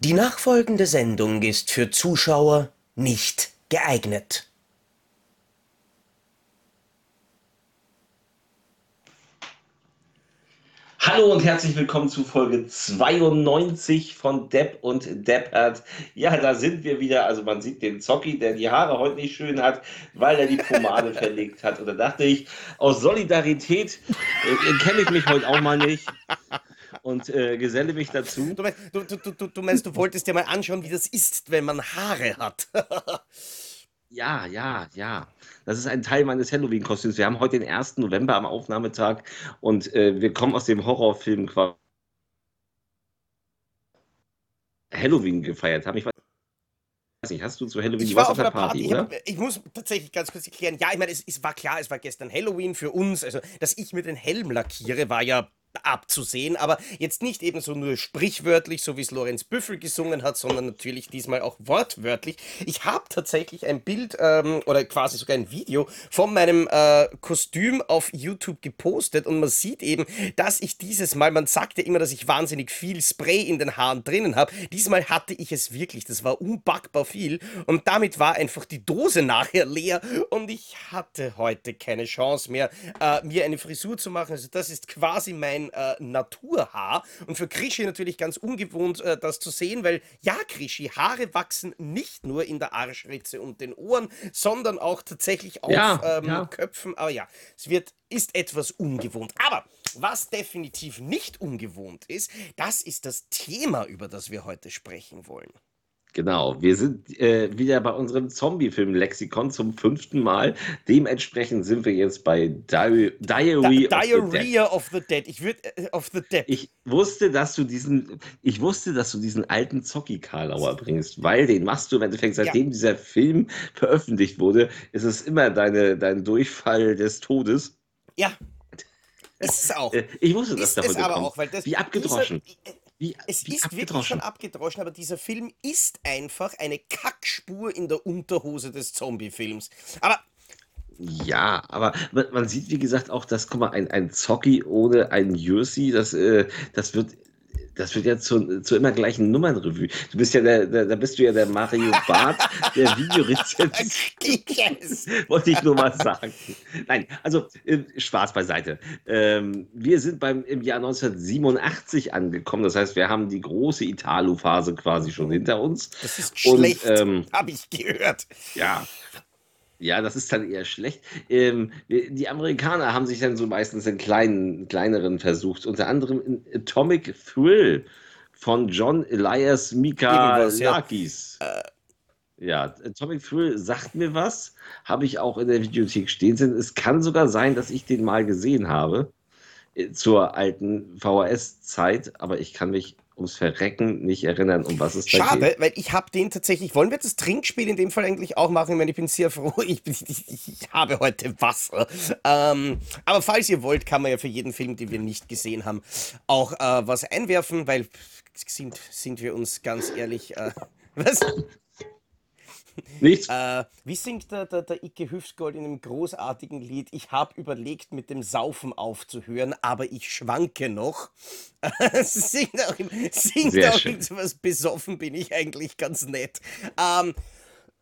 Die nachfolgende Sendung ist für Zuschauer nicht geeignet. Hallo und herzlich willkommen zu Folge 92 von Depp und Deppert. Ja, da sind wir wieder. Also man sieht den Zocki, der die Haare heute nicht schön hat, weil er die Pomade verlegt hat. Und da dachte ich, aus Solidarität äh, kenne ich mich heute auch mal nicht und äh, geselle mich dazu. Du meinst du, du, du, meinst, du wolltest dir mal anschauen, wie das ist, wenn man Haare hat. Ja, ja, ja. Das ist ein Teil meines Halloween-Kostüms. Wir haben heute den 1. November am Aufnahmetag und äh, wir kommen aus dem Horrorfilm quasi Halloween gefeiert haben. Ich weiß nicht, hast du zu Halloween ich war auf einer Party, Party oder? Ich, ich, muss tatsächlich ganz kurz erklären. Ja, ich meine, es, es, war klar, es war gestern Halloween für uns. Also, dass ich mir den Helm lackiere, war ja abzusehen, aber jetzt nicht eben so nur sprichwörtlich, so wie es Lorenz Büffel gesungen hat, sondern natürlich diesmal auch wortwörtlich. Ich habe tatsächlich ein Bild ähm, oder quasi sogar ein Video von meinem äh, Kostüm auf YouTube gepostet und man sieht eben, dass ich dieses Mal, man sagt ja immer, dass ich wahnsinnig viel Spray in den Haaren drinnen habe. Diesmal hatte ich es wirklich, das war unbackbar viel und damit war einfach die Dose nachher leer und ich hatte heute keine Chance mehr, äh, mir eine Frisur zu machen. Also das ist quasi mein äh, Naturhaar. Und für Krischi natürlich ganz ungewohnt, äh, das zu sehen, weil ja, Krischi, Haare wachsen nicht nur in der Arschritze und den Ohren, sondern auch tatsächlich auf ja, ähm, ja. Köpfen. Aber ja, es wird, ist etwas ungewohnt. Aber was definitiv nicht ungewohnt ist, das ist das Thema, über das wir heute sprechen wollen. Genau, wir sind äh, wieder bei unserem Zombie-Film-Lexikon zum fünften Mal. Dementsprechend sind wir jetzt bei Di Diary, da of, the of the Dead. Ich würde äh, of the Dead. Ich wusste, dass du diesen, ich wusste, dass du diesen alten Zocki-Karlauer bringst, weil den machst du im Endeffekt, seitdem ja. dieser Film veröffentlicht wurde, ist es immer deine, dein Durchfall des Todes. Ja. Ist es auch. Äh, ich wusste, dass ist es aber kommt. auch, weil das, Wie abgedroschen. Dieser, wie, es wie ist wirklich schon abgedroschen, aber dieser Film ist einfach eine Kackspur in der Unterhose des Zombie-Films. Aber ja, aber man sieht, wie gesagt, auch, dass, guck mal, ein, ein Zocki ohne ein Jersey, das, äh, das wird das wird ja zu, zu immer gleichen Nummernrevue. Du bist ja der, der, da bist du ja der Mario Barth der Videorezeption. Wollte ich nur mal sagen. Nein, also äh, Spaß beiseite. Ähm, wir sind beim, im Jahr 1987 angekommen. Das heißt, wir haben die große Italo-Phase quasi schon hinter uns. Das ist schlecht, ähm, habe ich gehört. Ja, ja, das ist dann eher schlecht. Ähm, die Amerikaner haben sich dann so meistens in kleinen, kleineren versucht, unter anderem in Atomic Thrill von John Elias Mikalakis. Ja. Äh. ja, Atomic Thrill sagt mir was, habe ich auch in der Videothek stehen sehen. Es kann sogar sein, dass ich den mal gesehen habe äh, zur alten VHS-Zeit, aber ich kann mich ums Verrecken nicht erinnern, um was es da Schade, geht. weil ich habe den tatsächlich. Wollen wir das Trinkspiel in dem Fall eigentlich auch machen? Ich meine, ich bin sehr froh, ich, ich, ich habe heute Wasser. Ähm, aber falls ihr wollt, kann man ja für jeden Film, den wir nicht gesehen haben, auch äh, was einwerfen, weil sind, sind wir uns ganz ehrlich. Äh, was? Nichts. Äh, wie singt der, der, der Icke Hüfsgold in einem großartigen Lied? Ich habe überlegt, mit dem Saufen aufzuhören, aber ich schwanke noch. singt auch, singt Sehr auch irgendwas besoffen bin ich eigentlich ganz nett. Ähm,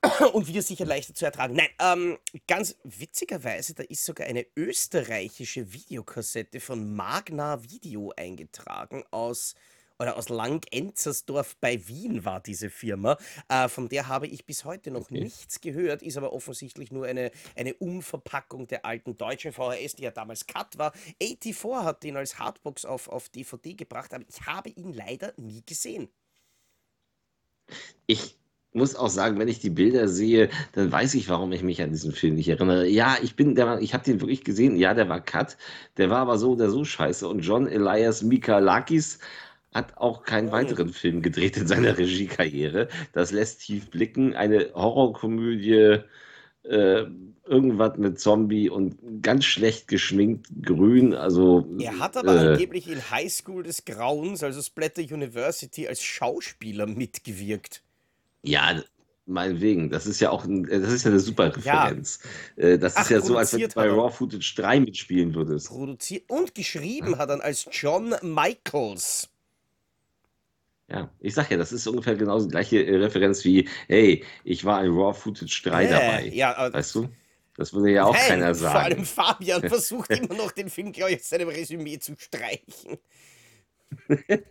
und wieder sicher leichter zu ertragen. Nein, ähm, ganz witzigerweise, da ist sogar eine österreichische Videokassette von Magna Video eingetragen aus oder aus Langenzersdorf bei Wien war diese Firma. Äh, von der habe ich bis heute noch okay. nichts gehört, ist aber offensichtlich nur eine, eine Umverpackung der alten deutschen VHS, die ja damals Cut war. 84 hat den als Hardbox auf, auf DVD gebracht, aber ich habe ihn leider nie gesehen. Ich muss auch sagen, wenn ich die Bilder sehe, dann weiß ich, warum ich mich an diesen Film nicht erinnere. Ja, ich bin, der, ich habe den wirklich gesehen. Ja, der war Cut, der war aber so oder so scheiße. Und John Elias Mikalakis hat auch keinen weiteren Film gedreht in seiner Regiekarriere. Das lässt tief blicken. Eine Horrorkomödie, äh, irgendwas mit Zombie und ganz schlecht geschminkt grün. Also, er hat aber äh, angeblich in High School des Grauens, also Splatter University, als Schauspieler mitgewirkt. Ja, meinetwegen. Das ist ja auch ein, das ist ja eine super Referenz. Ja. Äh, das Ach, ist ja so, als wenn du bei Raw Footage 3 mitspielen würdest. Produziert und geschrieben hat er als John Michaels. Ja, ich sag ja, das ist ungefähr genauso die gleiche äh, Referenz wie, hey, ich war ein Raw Footage 3 Äh, dabei. ja, äh, Weißt du? Das würde ja auch Nein, keiner vor allem sagen. Fabian versucht immer noch den Film, glaube ich, aus seinem Resümee zu streichen.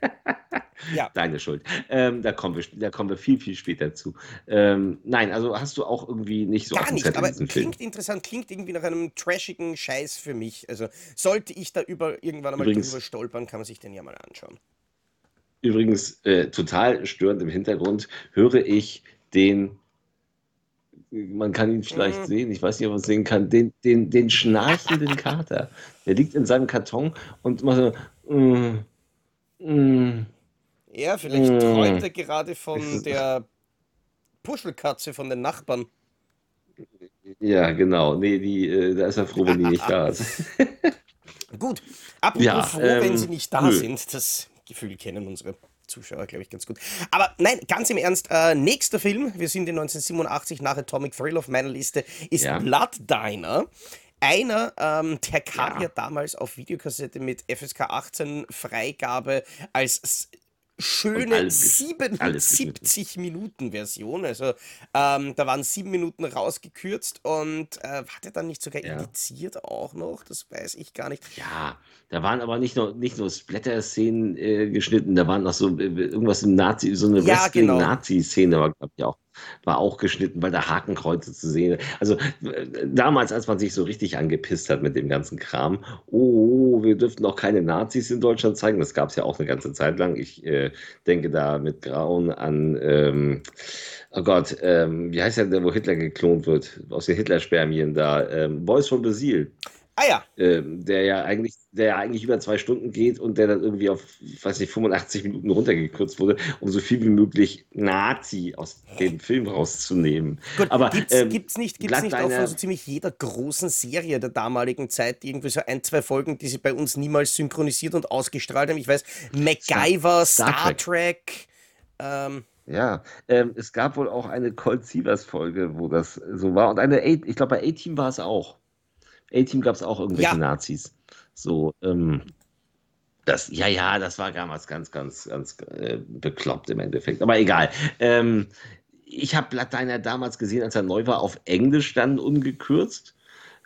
Ja, Deine Schuld. Ähm, da kommen wir, da kommen wir viel, viel später zu. Ähm, nein, also hast du auch irgendwie nicht so gar nicht, Zettel aber diesen Film. klingt interessant, klingt irgendwie nach einem trashigen Scheiß für mich. Also sollte ich da über, irgendwann einmal Übrigens, drüber stolpern, kann man sich den ja mal anschauen. Übrigens äh, total störend im Hintergrund höre ich den, man kann ihn vielleicht Mm. sehen, ich weiß nicht, ob man es sehen kann, den, den, den schnarchenden Kater. Der liegt in seinem Karton und macht so, mm, mm, Ja, vielleicht träumt mm. er gerade von der Puschelkatze von den Nachbarn. ja, genau. Nee, die, äh, da ist er froh, wenn die nicht da ist. Gut, apropos Ja, froh, wenn sie ähm, nicht da nö. sind. Das Gefühl kennen unsere Zuschauer, glaube ich, ganz gut. Aber nein, ganz im Ernst, äh, nächster Film, wir sind in 1987 nach Atomic Thrill auf meiner Liste, ist Ja, Blood Diner. Einer, ähm, der kam ja ja, damals auf Videokassette mit FSK 18 Freigabe als schöne alles, gesch- alles geschnitten. 77 Minuten Version. Also ähm, da waren sieben Minuten rausgekürzt und äh, war der dann nicht sogar Ja. indiziert auch noch? Das weiß ich gar nicht. Ja, da waren aber nicht nur, nicht nur Splatter-Szenen äh, geschnitten, da waren noch so äh, irgendwas im Nazi, so eine Ja, genau. Wrestling-Nazi-Szene war, glaub ich, auch, war auch geschnitten, weil da Hakenkreuze zu sehen. Also äh, damals, als man sich so richtig angepisst hat mit dem ganzen Kram, oh, wir dürften auch keine Nazis in Deutschland zeigen, das gab es ja auch eine ganze Zeit lang. Ich äh, denke da mit Grauen an, ähm, oh Gott, ähm, wie heißt der, wo Hitler geklont wird, aus den Hitlerspermien da, ähm, Boys from Brazil Ah ja, ähm, der ja eigentlich, der ja eigentlich über zwei Stunden geht und der dann irgendwie auf, weiß nicht, 85 Minuten runtergekürzt wurde, um so viel wie möglich Nazi aus dem Film rauszunehmen. Gut, Aber gibt's, ähm, gibt's nicht, gibt's nicht auch von so ziemlich jeder großen Serie der damaligen Zeit irgendwie so ein, zwei Folgen, die sie bei uns niemals synchronisiert und ausgestrahlt haben? Ich weiß, MacGyver, Star Star Trek. Trek, ähm, Ja, ähm, es gab wohl auch eine Colt Sievers Folge, wo das so war. Und eine, A ich glaube, bei A-Team war es auch. A-Team gab es auch irgendwelche ja, Nazis. So, ähm, das, ja, ja, das war damals ganz, ganz, ganz äh, bekloppt im Endeffekt. Aber egal. Ähm, ich habe Blood Diner damals gesehen, als er neu war, auf Englisch dann ungekürzt.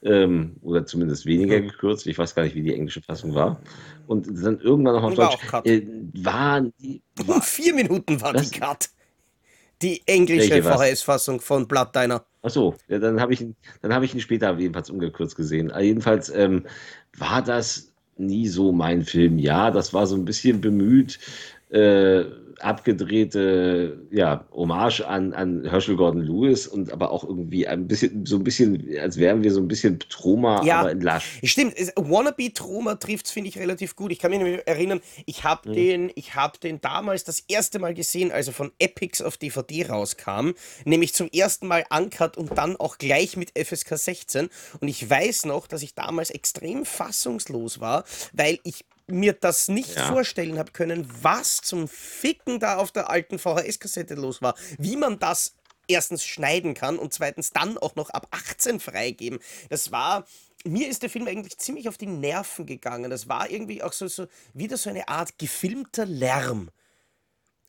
Ähm, oder zumindest weniger hm. gekürzt. Ich weiß gar nicht, wie die englische Fassung war. Und dann irgendwann noch auf war Deutsch. Cut. Äh, waren die, war, vier Minuten war die was? Cut. Die englische? VHS-Fassung von Blood Diner. Ach so, ja, dann habe ich, ihn- dann habe ich ihn später jedenfalls umgekürzt gesehen. Aber jedenfalls ähm, war das nie so mein Film. Ja, das war so ein bisschen bemüht, äh, abgedrehte ja, Hommage an, an Herschel Gordon Lewis und aber auch irgendwie ein bisschen, so ein bisschen, als wären wir so ein bisschen Troma, aber Ja, in lasch. stimmt. Wannabe Troma trifft es, finde ich, relativ gut. Ich kann mich nämlich erinnern, ich habe Mhm. den, ich hab den damals das erste Mal gesehen, als er von Epics auf DVD rauskam. Nämlich zum ersten Mal uncut und dann auch gleich mit FSK 16. Und ich weiß noch, dass ich damals extrem fassungslos war, weil ich mir das nicht Ja, vorstellen habe können, was zum Ficken da auf der alten VHS-Kassette los war. Wie man das erstens schneiden kann und zweitens dann auch noch ab 18 freigeben. Das war, mir ist der Film eigentlich ziemlich auf die Nerven gegangen. Das war irgendwie auch so, so wieder so eine Art gefilmter Lärm.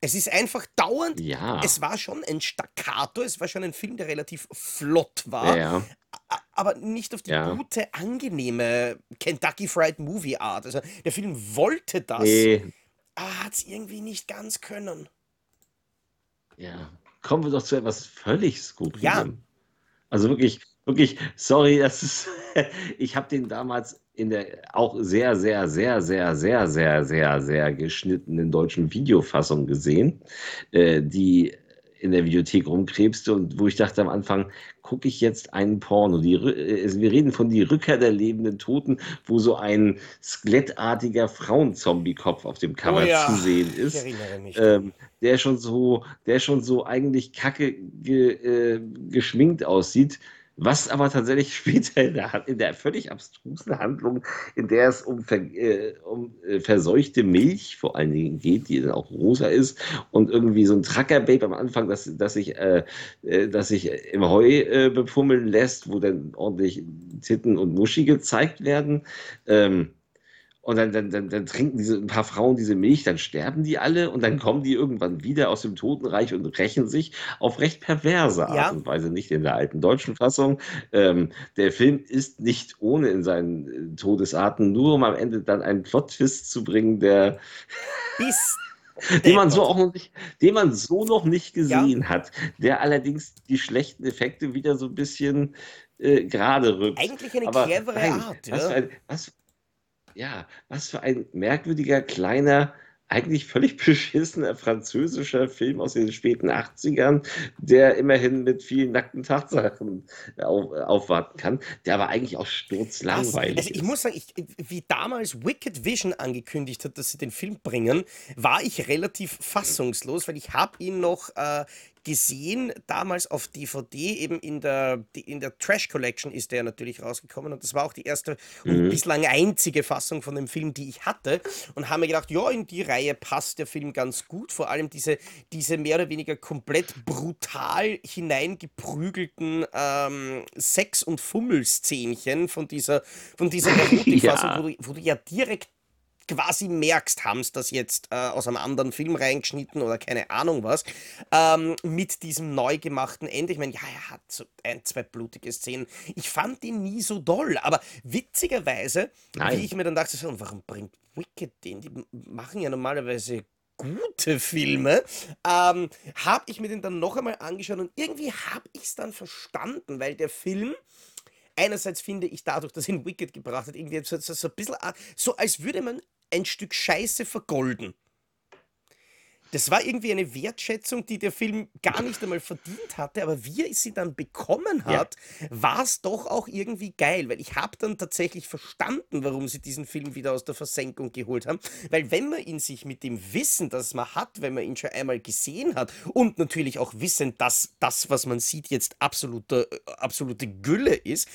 Es ist einfach dauernd, ja, es war schon ein Staccato, es war schon ein Film, der relativ flott war, ja, aber nicht auf die ja. gute, angenehme Kentucky Fried Movie Art. Also der Film wollte das, Nee, aber hat es irgendwie nicht ganz können. ja. Kommen wir doch zu etwas völlig Ja, Skurrilem. Also wirklich, wirklich, sorry, das ist, ich habe den damals in der auch sehr, sehr, sehr, sehr, sehr, sehr, sehr, sehr geschnittenen deutschen Videofassung gesehen, äh, die in der Videothek rumkrebste und wo ich dachte am Anfang, gucke ich jetzt einen Porno. Die, äh, wir reden von Die Rückkehr der lebenden Toten, wo so ein skelettartiger Frauenzombie-Kopf auf dem oh Cover zu ja, sehen ich ist ähm, der schon so, der schon so eigentlich kacke ge, äh, geschminkt aussieht, was aber tatsächlich später in der, in der völlig abstrusen Handlung, in der es um, ver, äh, um äh, verseuchte Milch vor allen Dingen geht, die dann auch rosa ist und irgendwie so ein Trucker-Babe am Anfang, das, das, sich, äh, äh, das sich im Heu äh, befummeln lässt, wo dann ordentlich Titten und Muschi gezeigt werden. Ähm, Und dann, dann, dann, dann trinken diese ein paar Frauen diese Milch, dann sterben die alle und dann kommen die irgendwann wieder aus dem Totenreich und rächen sich auf recht perverse Art Ja. und Weise, nicht in der alten deutschen Fassung. Ähm, der Film ist nicht ohne in seinen äh, Todesarten, nur um am Ende dann einen Plot-Twist zu bringen, der Bis den man so auch noch nicht, den man so noch nicht gesehen hat, der allerdings die schlechten Effekte wieder so ein bisschen äh, gerade rückt. Eigentlich eine Aber clevere nein, Art, was ja. was, ja, was für ein merkwürdiger, kleiner, eigentlich völlig beschissener französischer Film aus den späten 80ern, der immerhin mit vielen nackten Tatsachen auf, aufwarten kann, der aber eigentlich auch sturzlangweilig also ich ist. muss sagen, ich, wie damals Wicked Vision angekündigt hat, dass sie den Film bringen, war ich relativ fassungslos, weil ich habe ihn noch äh, gesehen, damals auf DVD, eben in der, in der Trash Collection ist der natürlich rausgekommen und das war auch die erste und Mhm. bislang einzige Fassung von dem Film, die ich hatte und habe mir gedacht, ja, in die Reihe passt der Film ganz gut, vor allem diese, diese mehr oder weniger komplett brutal hineingeprügelten ähm, Sex- und Fummelszenchen von dieser, von dieser Erotikfassung, Ja. wo, du, wo du ja direkt quasi merkst, haben sie das jetzt äh, aus einem anderen Film reingeschnitten oder keine Ahnung was, ähm, mit diesem neu gemachten Ende. Ich meine, ja, er hat so ein, zwei blutige Szenen. Ich fand ihn nie so doll, aber witzigerweise, wie Nein. ich mir dann dachte, so, warum bringt Wicked den? Die machen ja normalerweise gute Filme, ähm, habe ich mir den dann noch einmal angeschaut und irgendwie habe ich es dann verstanden, weil der Film einerseits finde ich dadurch, dass ihn Wicked gebracht hat, irgendwie so, so, so ein bisschen, so als würde man ein Stück Scheiße vergolden. Das war irgendwie eine Wertschätzung, die der Film gar nicht einmal verdient hatte, aber wie er sie dann bekommen Ja. hat, war es doch auch irgendwie geil, weil ich habe dann tatsächlich verstanden, warum sie diesen Film wieder aus der Versenkung geholt haben, weil wenn man ihn sich mit dem Wissen, das man hat, wenn man ihn schon einmal gesehen hat und natürlich auch wissen, dass das, was man sieht, jetzt absolute, absolute Gülle ist,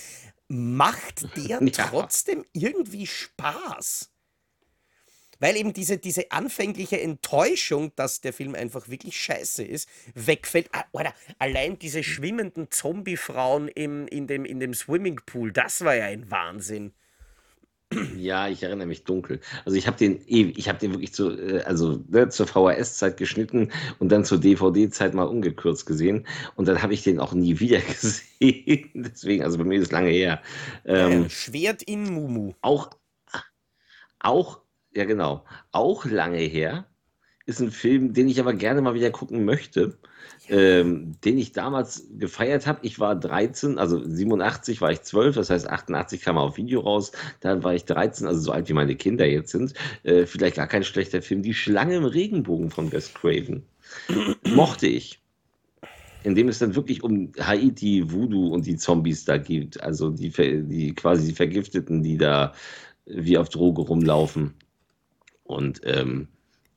macht der Ja. trotzdem irgendwie Spaß. Weil eben diese, diese anfängliche Enttäuschung, dass der Film einfach wirklich scheiße ist, wegfällt. Ah, Alter, allein diese schwimmenden Zombie-Frauen im, in, dem, in dem Swimmingpool, das war ja ein Wahnsinn. Ja, ich erinnere mich dunkel. Also ich habe den ewig, ich habe den wirklich zu, äh, also ne, zur VHS-Zeit geschnitten und dann zur DVD-Zeit mal umgekürzt gesehen und dann habe ich den auch nie wieder gesehen. Deswegen, also bei mir ist es lange her. Ähm, Schwert in Mumu. auch, auch, ja genau, auch lange her ist ein Film, den ich aber gerne mal wieder gucken möchte, ähm, den ich damals gefeiert habe. Ich war 13, also 87 war ich 12, das heißt 88 kam er auf Video raus, dann war ich 13, also so alt wie meine Kinder jetzt sind. Äh, vielleicht gar kein schlechter Film. Die Schlange im Regenbogen von Wes Craven mochte ich. In dem es dann wirklich um Haiti, Voodoo und die Zombies da geht. Also die, die quasi die Vergifteten, die da wie auf Droge rumlaufen. Und ähm,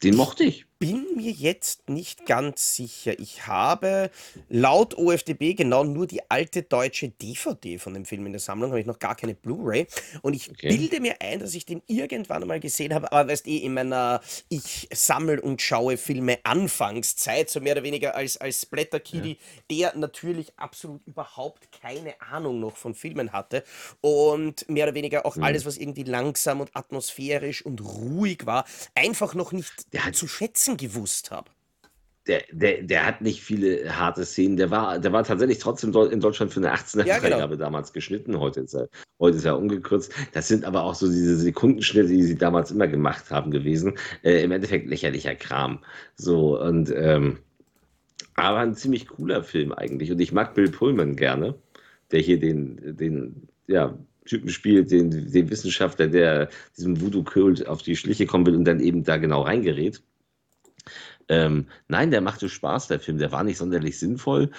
den mochte ich. Bin mir jetzt nicht ganz sicher. Ich habe laut OFDB genau nur die alte deutsche DVD von dem Film in der Sammlung, habe ich noch gar keine Blu-ray. Und ich Okay. bilde mir ein, dass ich den irgendwann einmal gesehen habe, aber weißt eh, in meiner ich sammel und schaue Filme Anfangszeit, so mehr oder weniger als, als Splatter-Kitty, der natürlich absolut überhaupt keine Ahnung noch von Filmen hatte und mehr oder weniger auch alles, was irgendwie langsam und atmosphärisch und ruhig war, einfach noch nicht Der hat- zu schätzen gewusst habe. Der, der, der hat nicht viele harte Szenen. Der war, der war tatsächlich trotzdem in Deutschland für eine 18er Ja, genau. Freigabe damals geschnitten. Heute ist, er, heute ist er umgekürzt. Das sind aber auch so diese Sekundenschnitte, die sie damals immer gemacht haben gewesen. Äh, Im Endeffekt lächerlicher Kram. So und ähm, aber ein ziemlich cooler Film eigentlich. Und ich mag Bill Pullman gerne, der hier den, den ja, Typen spielt, den, den Wissenschaftler, der diesem Voodoo-Kult auf die Schliche kommen will und dann eben da genau reingerät. Ähm, nein, der machte Spaß, der Film. Der war nicht sonderlich sinnvoll,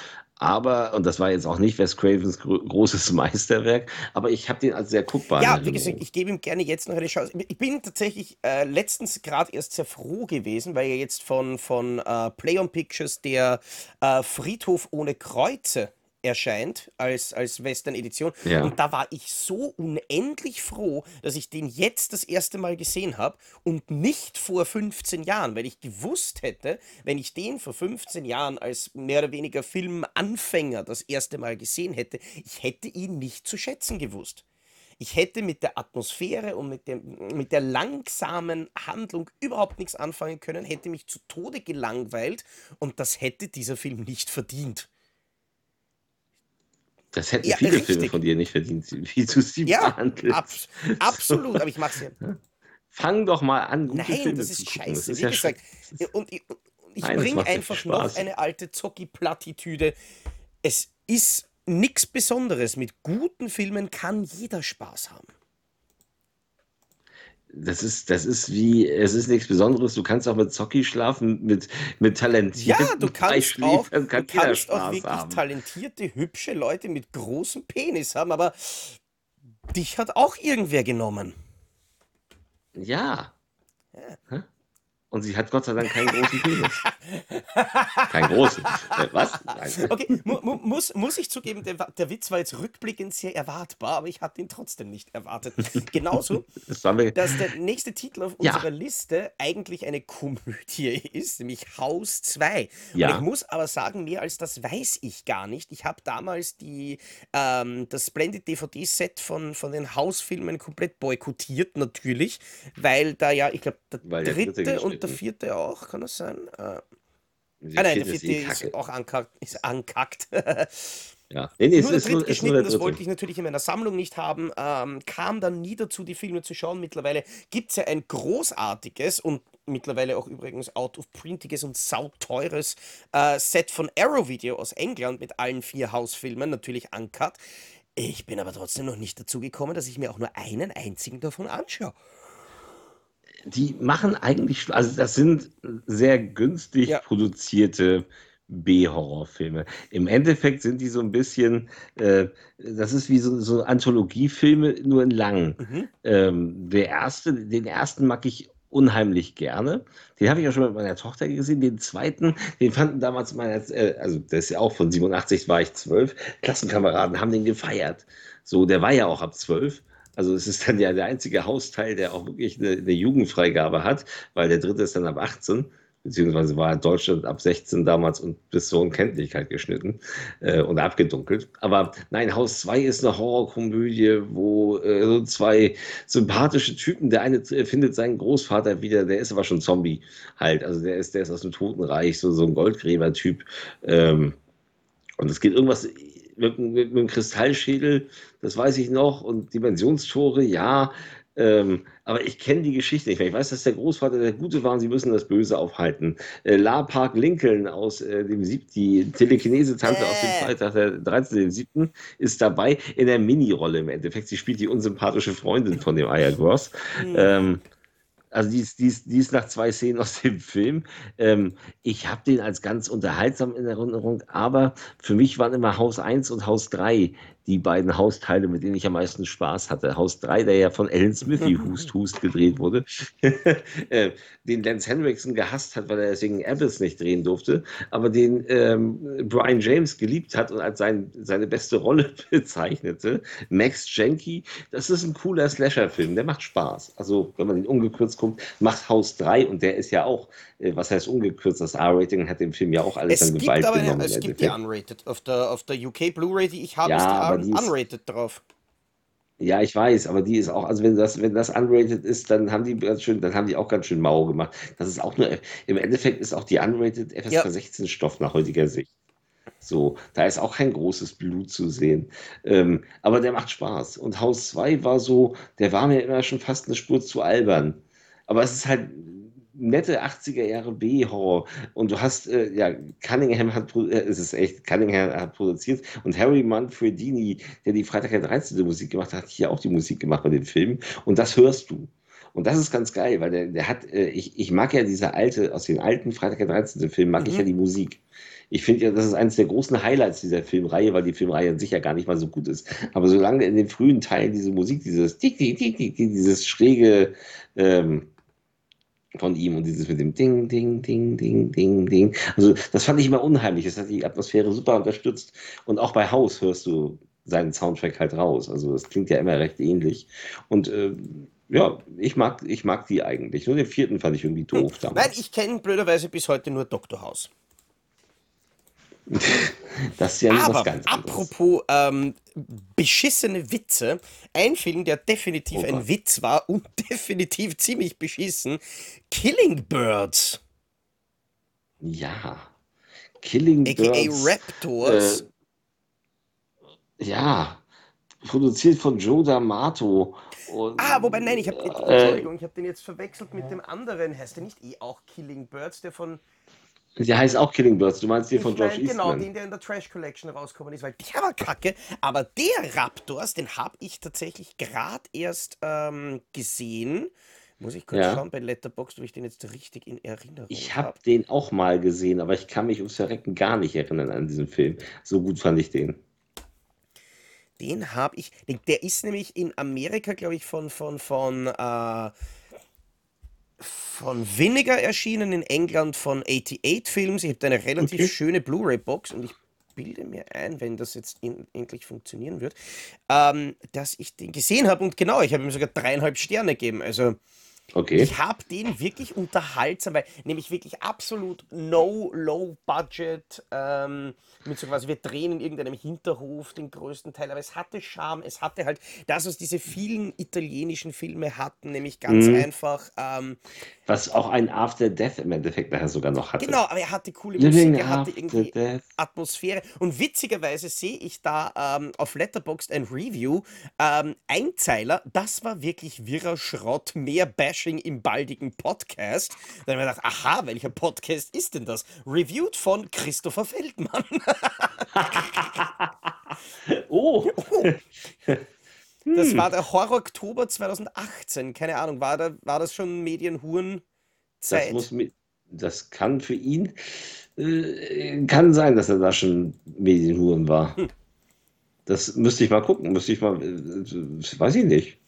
aber, und das war jetzt auch nicht Wes Cravens gro großes Meisterwerk, aber ich habe den als sehr guckbar. Ja, wie gesagt, ich gebe ihm gerne jetzt noch eine Chance. Ich bin tatsächlich äh, letztens gerade erst sehr froh gewesen, weil ja jetzt von, von äh, Play on Pictures der äh, Friedhof ohne Kreuze erscheint als, als Western-Edition. Ja. Und da war ich so unendlich froh, dass ich den jetzt das erste Mal gesehen habe und nicht vor 15 Jahren, weil ich gewusst hätte, wenn ich den vor 15 Jahren als mehr oder weniger Filmanfänger das erste Mal gesehen hätte, ich hätte ihn nicht zu schätzen gewusst. Ich hätte mit der Atmosphäre und mit, dem, mit der langsamen Handlung überhaupt nichts anfangen können, hätte mich zu Tode gelangweilt und das hätte dieser Film nicht verdient. Das hätten ja, viele richtig. Filme von dir nicht verdient, wie du sie ja, behandelst. Ab, absolut, aber ich mache es ja. Fang doch mal an, gute Nein, Filme das ist zu scheiße. Das ist wie ja gesagt, und, und, ich bringe einfach noch eine alte Zocki-Plattitüde. Es ist nichts Besonderes. Mit guten Filmen kann jeder Spaß haben. Das ist, das ist wie, es ist nichts Besonderes. Du kannst auch mit Zocki schlafen, mit, mit talentierten Ja, du kannst auch, du kannst auch wirklich haben. talentierte, hübsche Leute mit großem Penis haben, aber dich hat auch irgendwer genommen. Ja. ja. Und sie hat Gott sei Dank keinen großen Penis. Keinen großen. Äh, was? Nein. Okay, mu mu muss, muss ich zugeben, der, der Witz war jetzt rückblickend sehr erwartbar, aber ich hatte ihn trotzdem nicht erwartet. Genauso, das dass der nächste Titel auf ja. unserer Liste eigentlich eine Komödie ist, nämlich Haus 2. Ja. Und ich muss aber sagen, mehr als das weiß ich gar nicht. Ich habe damals die, ähm, das Splendid DVD-Set von, von den Hausfilmen komplett boykottiert, natürlich, weil da ja, ich glaube, der, der dritte und der vierte auch, kann das sein? Äh, ah nein, der vierte ist, ist auch ankackt. Ist ankackt. ja. Nee, nee, nur der dritt geschnitten, das wollte ich natürlich in meiner Sammlung nicht haben. Ähm, kam dann nie dazu, die Filme zu schauen. Mittlerweile gibt es ja ein großartiges und mittlerweile auch übrigens out-of-printiges und sauteures äh, Set von Arrow Video aus England mit allen vier Hausfilmen, natürlich uncut. Ich bin aber trotzdem noch nicht dazu gekommen, dass ich mir auch nur einen einzigen davon anschaue die machen eigentlich, also das sind sehr günstig ja. produzierte B-Horrorfilme. Im Endeffekt sind die so ein bisschen, äh, das ist wie so, so Anthologiefilme, nur in lang. Mhm. Ähm, der erste, den ersten mag ich unheimlich gerne. Den habe ich auch schon mit meiner Tochter gesehen. Den zweiten, den fanden damals meine, äh, also das ist ja auch von 87, war ich zwölf, Klassenkameraden haben den gefeiert. So, der war ja auch ab zwölf. Also es ist dann ja der einzige Hausteil, der auch wirklich eine, eine Jugendfreigabe hat, weil der dritte ist dann ab 18 beziehungsweise war in Deutschland ab 16 damals und bis zur Unkenntlichkeit geschnitten äh, und abgedunkelt. Aber nein, Haus 2 ist eine Horrorkomödie, wo äh, so zwei sympathische Typen, der eine findet seinen Großvater wieder, der ist aber schon Zombie halt, also der ist, der ist aus dem Totenreich, so, so ein Goldgräber-Typ. Ähm, und es geht irgendwas mit, mit, mit einem Kristallschädel, das weiß ich noch, und Dimensionstore, ja. Ähm, aber ich kenne die Geschichte nicht mehr. Ich weiß, dass der Großvater der Gute war und sie müssen das Böse aufhalten. Äh, La Park Lincoln aus äh, dem Sieb, die Telekinese-Tante äh. aus dem. Freitag, der 13.7. ist dabei in der Mini-Rolle im Endeffekt. Sie spielt die unsympathische Freundin von dem Aya Gross. Mhm. Ähm, also die ist, die, nach zwei Szenen aus dem Film. Ähm, ich habe den als ganz unterhaltsam in Erinnerung, aber für mich waren immer Haus 1 und Haus 3 die beiden Hausteile, mit denen ich am meisten Spaß hatte. Haus 3, der ja von Alan Smithy Hust Hust gedreht wurde, äh, den Lance Henriksen gehasst hat, weil er deswegen Abyss nicht drehen durfte, aber den ähm, Brian James geliebt hat und als sein, seine beste Rolle bezeichnete. Max Jenky, das ist ein cooler Slasher-Film, der macht Spaß. Also, wenn man den ungekürzt guckt, macht Haus 3 und der ist ja auch, was heißt ungekürzt, das R-Rating hat dem Film ja auch alles es an Gewalt aber genommen. Es gibt die Unrated. Auf der, auf der UK Blu-ray, die ich habe, ja, ist die unrated drauf. Ja, ich weiß, aber die ist auch, also wenn das, wenn das unrated ist, dann haben die ganz schön, dann haben die auch ganz schön mau gemacht. Das ist auch nur, im Endeffekt ist auch die unrated FSK ja. 16 Stoff nach heutiger Sicht. So, da ist auch kein großes Blut zu sehen. Ähm, aber der macht Spaß. Und Haus 2 war so, der war mir immer schon fast eine Spur zu albern. Aber es ist halt nette 80er Jahre B-Horror. Und du hast, äh, ja, Cunningham hat, äh, es ist echt, Cunningham hat produziert und Harry Manfredini, der die Freitag der 13. Musik gemacht hat, hat hier auch die Musik gemacht bei dem Film. Und das hörst du. Und das ist ganz geil, weil der, der hat, äh, ich, ich mag ja diese alte, aus den alten Freitag der 13. Filmen mag mhm. ich ja die Musik. Ich finde ja, das ist eines der großen Highlights dieser Filmreihe, weil die Filmreihe an sich ja gar nicht mal so gut ist. Aber solange in den frühen Teilen diese Musik, dieses Tick, Tick, Tick, Tick, dieses schräge, ähm, von ihm und dieses mit dem Ding, Ding, Ding, Ding, Ding, Ding. Also das fand ich immer unheimlich. Das hat die Atmosphäre super unterstützt. Und auch bei Haus hörst du seinen Soundtrack halt raus. Also das klingt ja immer recht ähnlich. Und äh, ja, ich mag, ich mag die eigentlich. Nur den vierten fand ich irgendwie doof hm. damals. Nein, ich kenne blöderweise bis heute nur Dr. House. Das ist ja was Aber ganz anderes. apropos ähm, beschissene Witze, ein Film, der definitiv Oh ein. Witz war und definitiv ziemlich beschissen, Killing Birds, Ja. Killing aka Birds. Raptors. Äh, ja. Produziert von Joe D'Amato. Und, Ah, wobei, nein, ich habe, äh, Entschuldigung, ich habe den jetzt verwechselt mit dem anderen. Heißt der nicht eh auch Killing Birds, der von, Der heißt auch Killing Birds. Du meinst den ich von George mein, genau, Eastman. den, der in der Trash Collection rausgekommen ist, weil der war kacke. Aber der Raptors, den habe ich tatsächlich gerade erst ähm, gesehen. Muss ich kurz Ja. schauen bei Letterboxd, ob ich den jetzt richtig in Erinnerung Ich habe. habe den auch mal gesehen, aber ich kann mich ums Verrecken gar nicht erinnern an diesen Film. So gut fand ich den. Den habe ich. Der ist nämlich in Amerika, glaube ich, von, von, von, äh, von Vinegar erschienen, in England von 88 Films. Ich habe da eine relativ Okay. schöne Blu-ray-Box und ich bilde mir ein, wenn das jetzt in, endlich funktionieren wird, ähm, dass ich den gesehen habe und genau, ich habe ihm sogar dreieinhalb Sterne gegeben. Also Okay. ich habe den wirklich unterhaltsam, weil nämlich wirklich absolut no, low budget, ähm, mit so quasi, wir drehen in irgendeinem Hinterhof den größten Teil, aber es hatte Charme, es hatte halt das, was diese vielen italienischen Filme hatten, nämlich ganz Mhm. einfach, ähm, Was auch ein After Death im Endeffekt nachher sogar noch hatte. genau, aber er hatte coole Living Musik, er hatte irgendwie Death. Atmosphäre. Und witzigerweise sehe ich da ähm, auf Letterboxd ein Review, ähm, Einzeiler, das war wirklich wirrer Schrott, mehr Bashing im baldigen Podcast. Da habe ich mir gedacht, aha, welcher Podcast ist denn das? Reviewed von Christopher Feldmann. Oh, Das war der Horror Oktober 2018. Keine Ahnung, war, da, war das schon das Medienhuren-Zeit? muss mit, das kann für ihn, äh, kann sein, dass er da schon Medienhuren war. Hm. Das müsste ich mal gucken, müsste ich mal, äh, weiß ich nicht.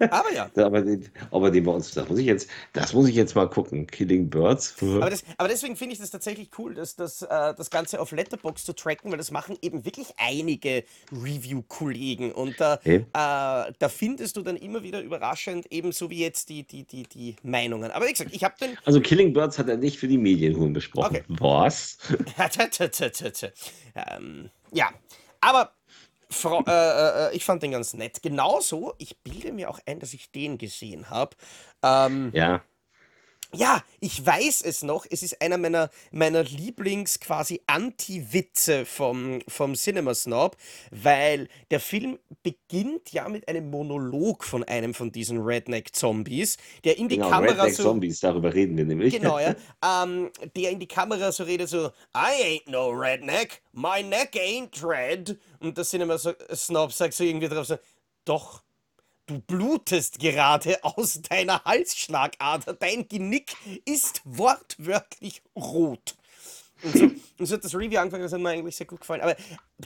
Aber ja. Aber den, aber den bei uns, das muss ich jetzt, das muss ich jetzt mal gucken. Killing Birds. Aber, das, aber deswegen finde ich das tatsächlich cool, dass das, äh, das Ganze auf Letterbox zu tracken, weil das machen eben wirklich einige Review-Kollegen. Und da, Okay. äh, da findest du dann immer wieder überraschend, ebenso wie jetzt die, die, die, die Meinungen. Aber wie gesagt, ich habe den. Also Killing Birds hat er nicht für die Medienhuren besprochen. Okay. Was? ähm, ja, aber Frau, äh, äh, ich fand den ganz nett. Genauso, ich bilde mir auch ein, dass ich den gesehen habe. Ähm, Ja. Ja, ich weiß es noch. Es ist einer meiner, meiner Lieblings quasi Anti-Witze vom, vom Cinema Snob, weil der Film beginnt ja mit einem Monolog von einem von diesen Redneck-Zombies, der in die Genau, Kamera Redneck so. Zombies, darüber reden wir nämlich. Genau, ja. Ähm, der in die Kamera so redet so, I ain't no redneck, my neck ain't red. Und der Cinema Snob sagt so irgendwie drauf so, doch, du blutest gerade aus deiner Halsschlagader, dein Genick ist wortwörtlich rot. Und so, und so hat das Review angefangen, das hat mir eigentlich sehr gut gefallen. Aber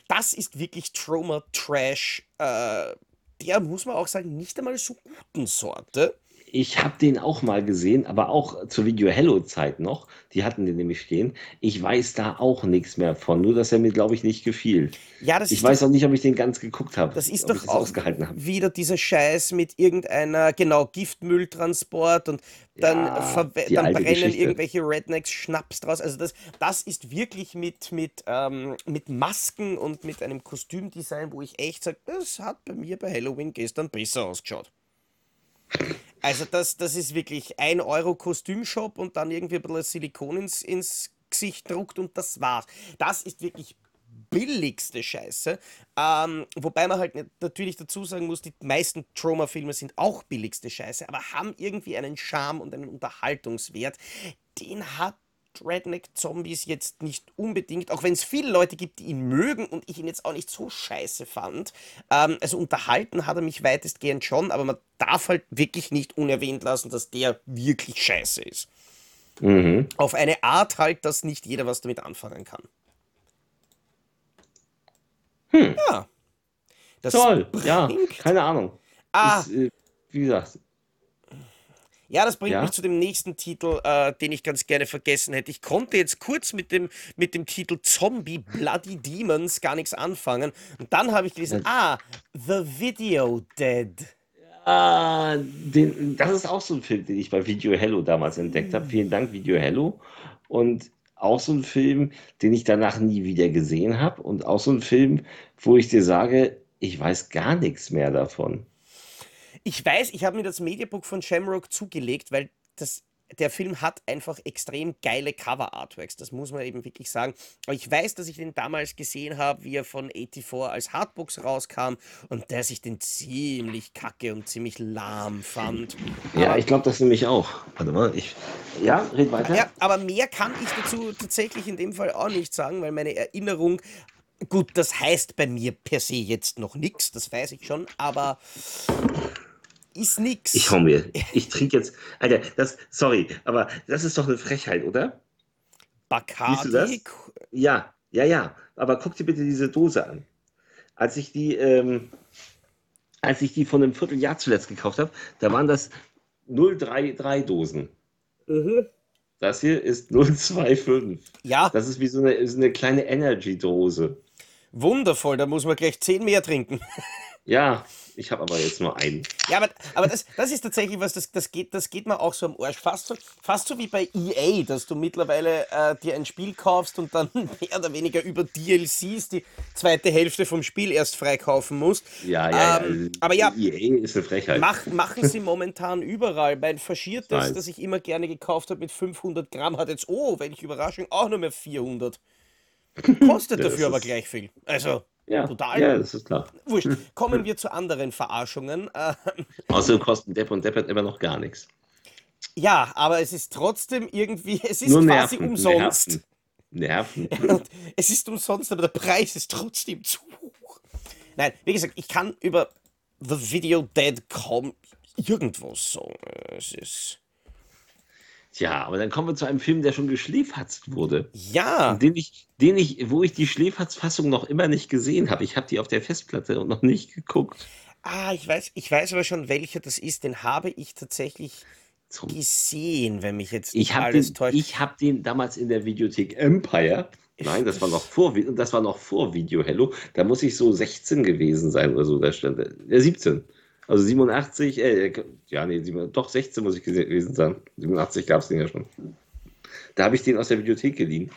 das ist wirklich Trauma-Trash, äh, der, muss man auch sagen, nicht einmal so guten Sorte. Ich habe den auch mal gesehen, aber auch zur Video Hello Zeit noch. Die hatten den nämlich stehen. Ich weiß da auch nichts mehr von, nur dass er mir, glaube ich, nicht gefiel. Ja, das Ich weiß auch nicht, ob ich den ganz geguckt habe. Das ist doch auch wieder dieser Scheiß mit irgendeiner, genau, Giftmülltransport und dann, Ja, dann brennen Geschichte. irgendwelche Rednecks Schnaps draus. Also das, das ist wirklich mit, mit, ähm, mit Masken und mit einem Kostümdesign, wo ich echt sage, das hat bei mir bei Halloween gestern besser ausgeschaut. Also das, das ist wirklich ein Euro Kostümshop und dann irgendwie ein bisschen Silikon ins, ins Gesicht druckt und das war's. Das ist wirklich billigste Scheiße. Ähm, wobei man halt natürlich dazu sagen muss, die meisten Trauma-Filme sind auch billigste Scheiße, aber haben irgendwie einen Charme und einen Unterhaltungswert. Den hat Redneck Zombies jetzt nicht unbedingt, auch wenn es viele Leute gibt, die ihn mögen und ich ihn jetzt auch nicht so scheiße fand. Ähm, also unterhalten hat er mich weitestgehend schon, aber man darf halt wirklich nicht unerwähnt lassen, dass der wirklich scheiße ist. Mhm. Auf eine Art halt, dass nicht jeder was damit anfangen kann. Hm. Ja. Das Toll, ja, bringt- keine Ahnung. Ah, Ist, äh, wie gesagt, ja, das bringt Ja? mich zu dem nächsten Titel, äh, den ich ganz gerne vergessen hätte. Ich konnte jetzt kurz mit dem, mit dem Titel Zombie Bloody Demons gar nichts anfangen. Und dann habe ich gelesen, ah, The Video Dead. ah, den, das ist auch so ein Film, den ich bei Video Hello damals entdeckt habe. Vielen Dank, Video Hello. Und auch so ein Film, den ich danach nie wieder gesehen habe und auch so ein Film, wo ich dir sage, ich weiß gar nichts mehr davon. Ich weiß, ich habe mir das Mediabook von Shamrock zugelegt, weil das der Film hat einfach extrem geile Cover-Artworks, das muss man eben wirklich sagen. Aber ich weiß, dass ich den damals gesehen habe, wie er von 84 als Hardbox rauskam und dass ich den ziemlich kacke und ziemlich lahm fand. Ja, ich glaube das nämlich auch. Warte mal, ich. Ja, red weiter. Ja, aber mehr kann ich dazu tatsächlich in dem Fall auch nicht sagen, weil meine Erinnerung Gut, das heißt bei mir per se jetzt noch nichts, das weiß ich schon, aber ist nix. Ich hau mir. Ich trinke jetzt. Alter, das. Sorry, aber das ist doch eine Frechheit, oder? Bacardi? du das? Ja, ja, ja. Aber guck dir bitte diese Dose an. Als ich die, ähm, als ich die von einem Vierteljahr zuletzt gekauft habe, da waren das 033 Dosen. Mhm. Das hier ist 025. Ja. Das ist wie so eine, so eine kleine Energy-Dose. Wundervoll, da muss man gleich 10 mehr trinken. Ja, ich habe aber jetzt nur einen. Ja, aber, aber das, das ist tatsächlich was, das, das, geht, das geht mir auch so am Arsch. Fast so, fast so wie bei EA, dass du mittlerweile äh, dir ein Spiel kaufst und dann mehr oder weniger über DLCs die zweite Hälfte vom Spiel erst freikaufen musst. Ja, ja, ähm, ja. Aber ja, EA ist eine Frechheit. Mach, machen sie momentan überall. Mein Faschiertes, das ich immer gerne gekauft habe mit 500 Gramm, hat jetzt, oh, welche Überraschung, auch nur mehr 400. Kostet dafür aber gleich viel. Also. Ja, total. Ja, das ist klar. Wurscht. Kommen wir zu anderen Verarschungen. Außerdem kosten Depp und Deppert immer noch gar nichts. Ja, aber es ist trotzdem irgendwie, es ist Nur quasi Nerven, umsonst. Nerven. Nerven. es ist umsonst, aber der Preis ist trotzdem zu hoch. Nein, wie gesagt, ich kann über The Video Dead kaum irgendwas sagen. Es ist. Tja, aber dann kommen wir zu einem Film, der schon geschläferzt wurde. Ja. Den ich, den ich, wo ich die Schläferz-Fassung noch immer nicht gesehen habe. Ich habe die auf der Festplatte und noch nicht geguckt. Ah, ich weiß, ich weiß aber schon, welcher das ist. Den habe ich tatsächlich Zum gesehen, wenn mich jetzt ich alles den, täuscht. Ich habe den damals in der Videothek Empire. Nein, das war noch vor, das war noch vor Video Hello. Da muss ich so 16 gewesen sein oder so. Da stand der 17. Also 87, äh, ja, nee, 7, doch 16 muss ich gewesen sein. 87 gab es den ja schon. Da habe ich den aus der Bibliothek geliehen.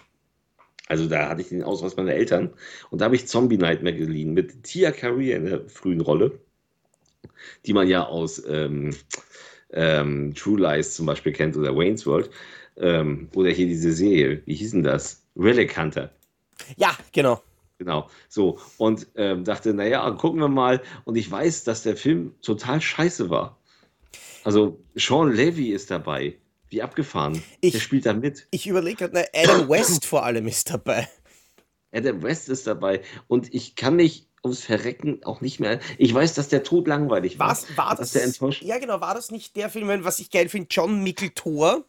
Also da hatte ich den Ausweis meiner Eltern. Und da habe ich Zombie Nightmare geliehen mit Tia Carrere in der frühen Rolle, die man ja aus ähm, ähm, True Lies zum Beispiel kennt oder Wayne's World. Ähm, oder hier diese Serie, wie hieß denn das? Relic Hunter. Ja, genau. Genau, so. Und ähm, dachte, naja, gucken wir mal. Und ich weiß, dass der Film total scheiße war. Also, Sean Levy ist dabei. Wie abgefahren. Ich, der spielt da mit. Ich überlege gerade, Adam West vor allem ist dabei. Adam West ist dabei. Und ich kann mich ums Verrecken auch nicht mehr. Ich weiß, dass der Tod langweilig war. Was, war das? Der enttäuscht. Ja, genau, war das nicht der Film, was ich geil finde? John Michael Thor?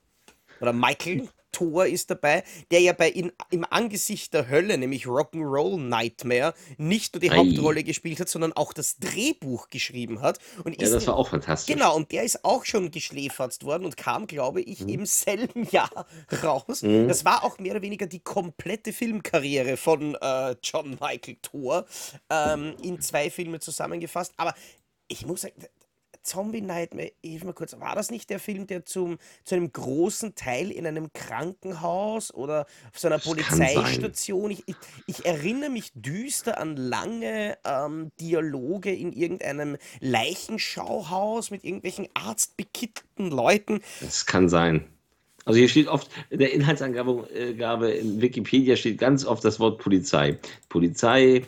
Oder Michael Thor ist dabei, der ja bei in, im Angesicht der Hölle, nämlich Rock'n'Roll Nightmare, nicht nur die Ei. Hauptrolle gespielt hat, sondern auch das Drehbuch geschrieben hat. Und ja, das war auch fantastisch. Genau, und der ist auch schon geschläferzt worden und kam, glaube ich, mhm. im selben Jahr raus. Mhm. Das war auch mehr oder weniger die komplette Filmkarriere von äh, John Michael Thor ähm, in zwei Filme zusammengefasst. Aber ich muss sagen, Zombie Nightmare, hilf mal kurz, war das nicht der Film, der zum, zu einem großen Teil in einem Krankenhaus oder auf so einer das Polizeistation, ich, ich, ich, erinnere mich düster an lange ähm, Dialoge in irgendeinem Leichenschauhaus mit irgendwelchen arztbekittelten Leuten. Das kann sein. Also hier steht oft, in der Inhaltsangabe äh, in Wikipedia steht ganz oft das Wort Polizei. Polizei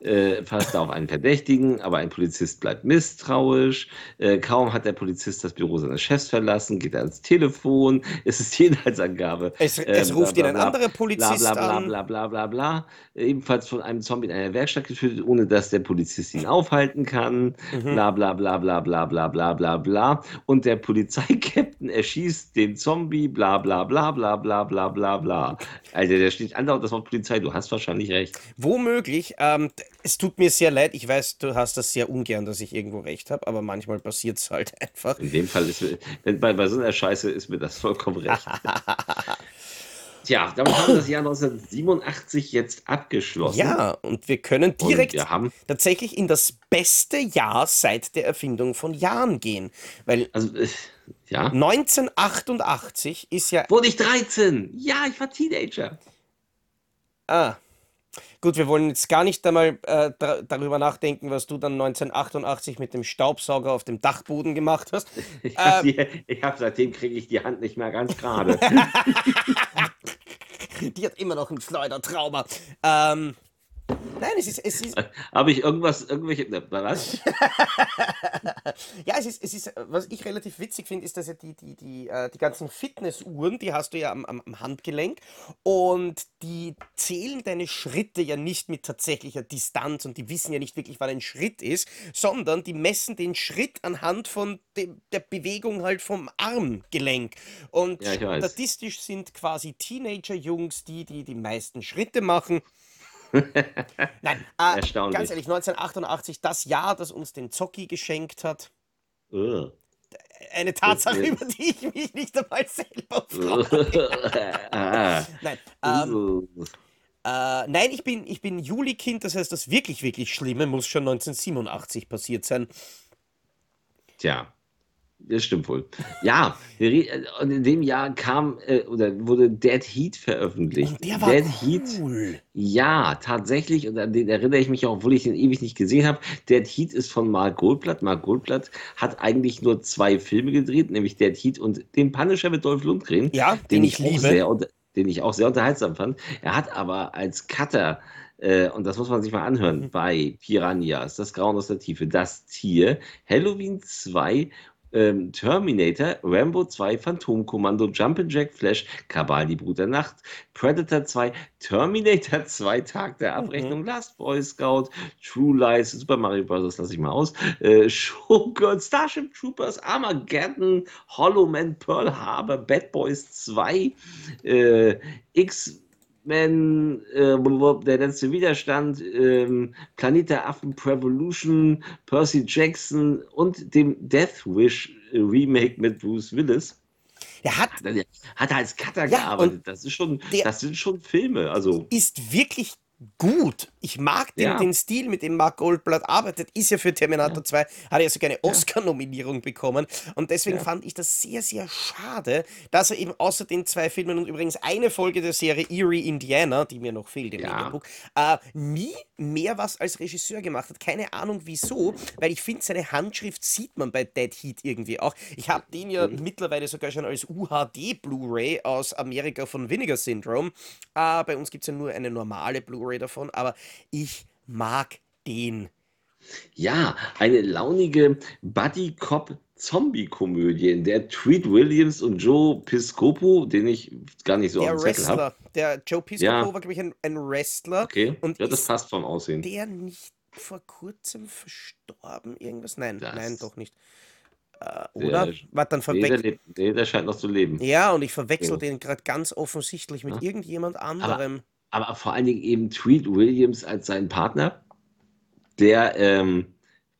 äh, fasst auf einen Verdächtigen, aber ein Polizist bleibt misstrauisch. Äh, kaum hat der Polizist das Büro seines Chefs verlassen, geht er ans Telefon. Es ist die Inhaltsangabe. Es, es ähm, ruft ihn ein anderer Polizist bla, bla, an. Bla, bla, bla, bla, bla. Ebenfalls von einem Zombie in einer Werkstatt getötet, ohne dass der Polizist ihn aufhalten kann. Mhm. Bla, bla, bla, bla, bla, bla, bla, bla, bla. Und der Polizeikapitän erschießt den Zombie, bla, bla, bla, bla, bla, bla, bla, bla. Also, da steht andauernd das Wort Polizei. Du hast wahrscheinlich recht. Womöglich. Ähm, es tut mir sehr leid. Ich weiß, du hast das sehr ungern, dass ich irgendwo recht habe, aber manchmal passiert es halt einfach. In dem Fall ist mir, bei, bei so einer Scheiße ist mir das vollkommen recht. Tja, damit haben wir das Jahr 1987 jetzt abgeschlossen. Ja, und wir können direkt wir haben, tatsächlich in das beste Jahr seit der Erfindung von Jahren gehen. Weil also, äh, ja. 1988 ist ja. Wurde ich 13? Ja, ich war Teenager. Ah, gut, wir wollen jetzt gar nicht einmal äh, dar darüber nachdenken, was du dann 1988 mit dem Staubsauger auf dem Dachboden gemacht hast. Ich hab, Ähm, hab seitdem kriege ich die Hand nicht mehr ganz gerade. die hat immer noch ein Schleudertrauma. Ähm, nein, es ist, es ist, Habe ich irgendwas, irgendwelche, ne, was? Ja, es ist, es ist, was ich relativ witzig finde, ist, dass ja die, die, die, äh, die ganzen Fitnessuhren, die hast du ja am, am, am Handgelenk und die zählen deine Schritte ja nicht mit tatsächlicher Distanz und die wissen ja nicht wirklich, wann ein Schritt ist, sondern die messen den Schritt anhand von dem, der Bewegung halt vom Armgelenk. Und Ja, statistisch sind quasi Teenager-Jungs die, die die meisten Schritte machen. Nein, äh, Erstaunlich. ganz ehrlich, 1988, das Jahr, das uns den Zocki geschenkt hat. Ugh. Eine Tatsache, Das- über die ich mich nicht einmal selber freue. Nein, ähm, Uh. äh, nein ich, bin, ich bin Juli-Kind, das heißt, das wirklich, wirklich Schlimme muss schon 1987 passiert sein. Tja, das stimmt wohl. Ja, äh, und in dem Jahr kam äh, oder wurde Dead Heat veröffentlicht. Und der war Dead Heat, cool. ja, tatsächlich, und an den erinnere ich mich auch, obwohl ich den ewig nicht gesehen habe. Dead Heat ist von Mark Goldblatt. Mark Goldblatt hat eigentlich nur zwei Filme gedreht, nämlich Dead Heat und den Punisher mit Dolph Lundgren. Ja, den, ich auch liebe. Sehr, unter- den ich auch sehr unterhaltsam fand. Er hat aber als Cutter, äh, und das muss man sich mal anhören, Mhm. bei Piranhas, das Grauen aus der Tiefe, das Tier, Halloween 2, ähm, Terminator, Rambo 2, Phantomkommando, Jumpin' Jack Flash, Kabal, die Brut der Nacht, Predator 2, Terminator 2, Tag der Abrechnung, Mhm. Last Boy Scout, True Lies, Super Mario Bros., lasse ich mal aus, äh, Showgirl, Starship Troopers, Armageddon, Hollow Man, Pearl Harbor, Bad Boys 2, äh, X-Men, äh, der letzte Widerstand, ähm, Planet der Affen, Prevolution, Percy Jackson und dem Death Wish äh, Remake mit Bruce Willis. Der hat, Hat er, hat als Cutter Ja, gearbeitet. Das ist schon, der- das sind schon Filme. Also ist wirklich gut. Ich mag den, Ja. den Stil, mit dem Mark Goldblatt arbeitet. Ist ja für Terminator 2, hat er ja sogar eine Oscar-Nominierung bekommen. Und deswegen Ja. fand ich das sehr, sehr schade, dass er eben außer den zwei Filmen und übrigens eine Folge der Serie Erie Indiana, die mir noch fehlt im Ja. Medienbook, äh, nie mehr was als Regisseur gemacht hat. Keine Ahnung wieso, weil ich finde, seine Handschrift sieht man bei Dead Heat irgendwie auch. Ich habe den ja Mhm. mittlerweile sogar schon als UHD Blu-ray aus Amerika von Vinegar Syndrome. Äh, bei uns gibt es ja nur eine normale Blu-ray davon, aber ich mag den. Ja, eine launige Buddy-Cop-Zombie-Komödie, in der Tweet Williams und Joe Piscopo, den ich gar nicht so Der auf dem. Wrestler, der Joe Piscopo Ja. war, glaube ich, ein, ein Wrestler. Okay, Und ja, das passt vom Aussehen. der nicht vor kurzem verstorben? Irgendwas? Nein, Das- nein, doch nicht. Äh, Der- oder? Warte, dann Nee, der, der scheint noch zu leben. Ja, und ich verwechsel Ja. den gerade ganz offensichtlich mit Ja. irgendjemand anderem. Aber vor allen Dingen eben Tweet Williams als sein Partner, der ähm,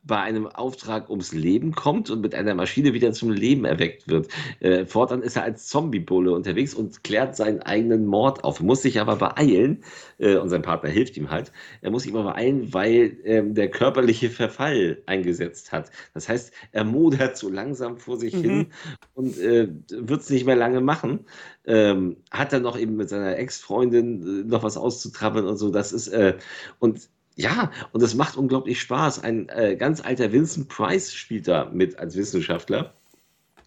bei einem Auftrag ums Leben kommt und mit einer Maschine wieder zum Leben erweckt wird. Äh, fortan ist er als Zombie-Bulle unterwegs und klärt seinen eigenen Mord auf. Muss sich aber beeilen, äh, und sein Partner hilft ihm halt. Er muss sich aber beeilen, weil ähm, der körperliche Verfall eingesetzt hat. Das heißt, er modert so langsam vor sich Mhm. hin und äh, wird es nicht mehr lange machen. Ähm, hat dann noch eben mit seiner Ex-Freundin äh, noch was auszutrabbeln und so. Das ist, äh, und ja, und es macht unglaublich Spaß. Ein äh, ganz alter Vincent Price spielt da mit als Wissenschaftler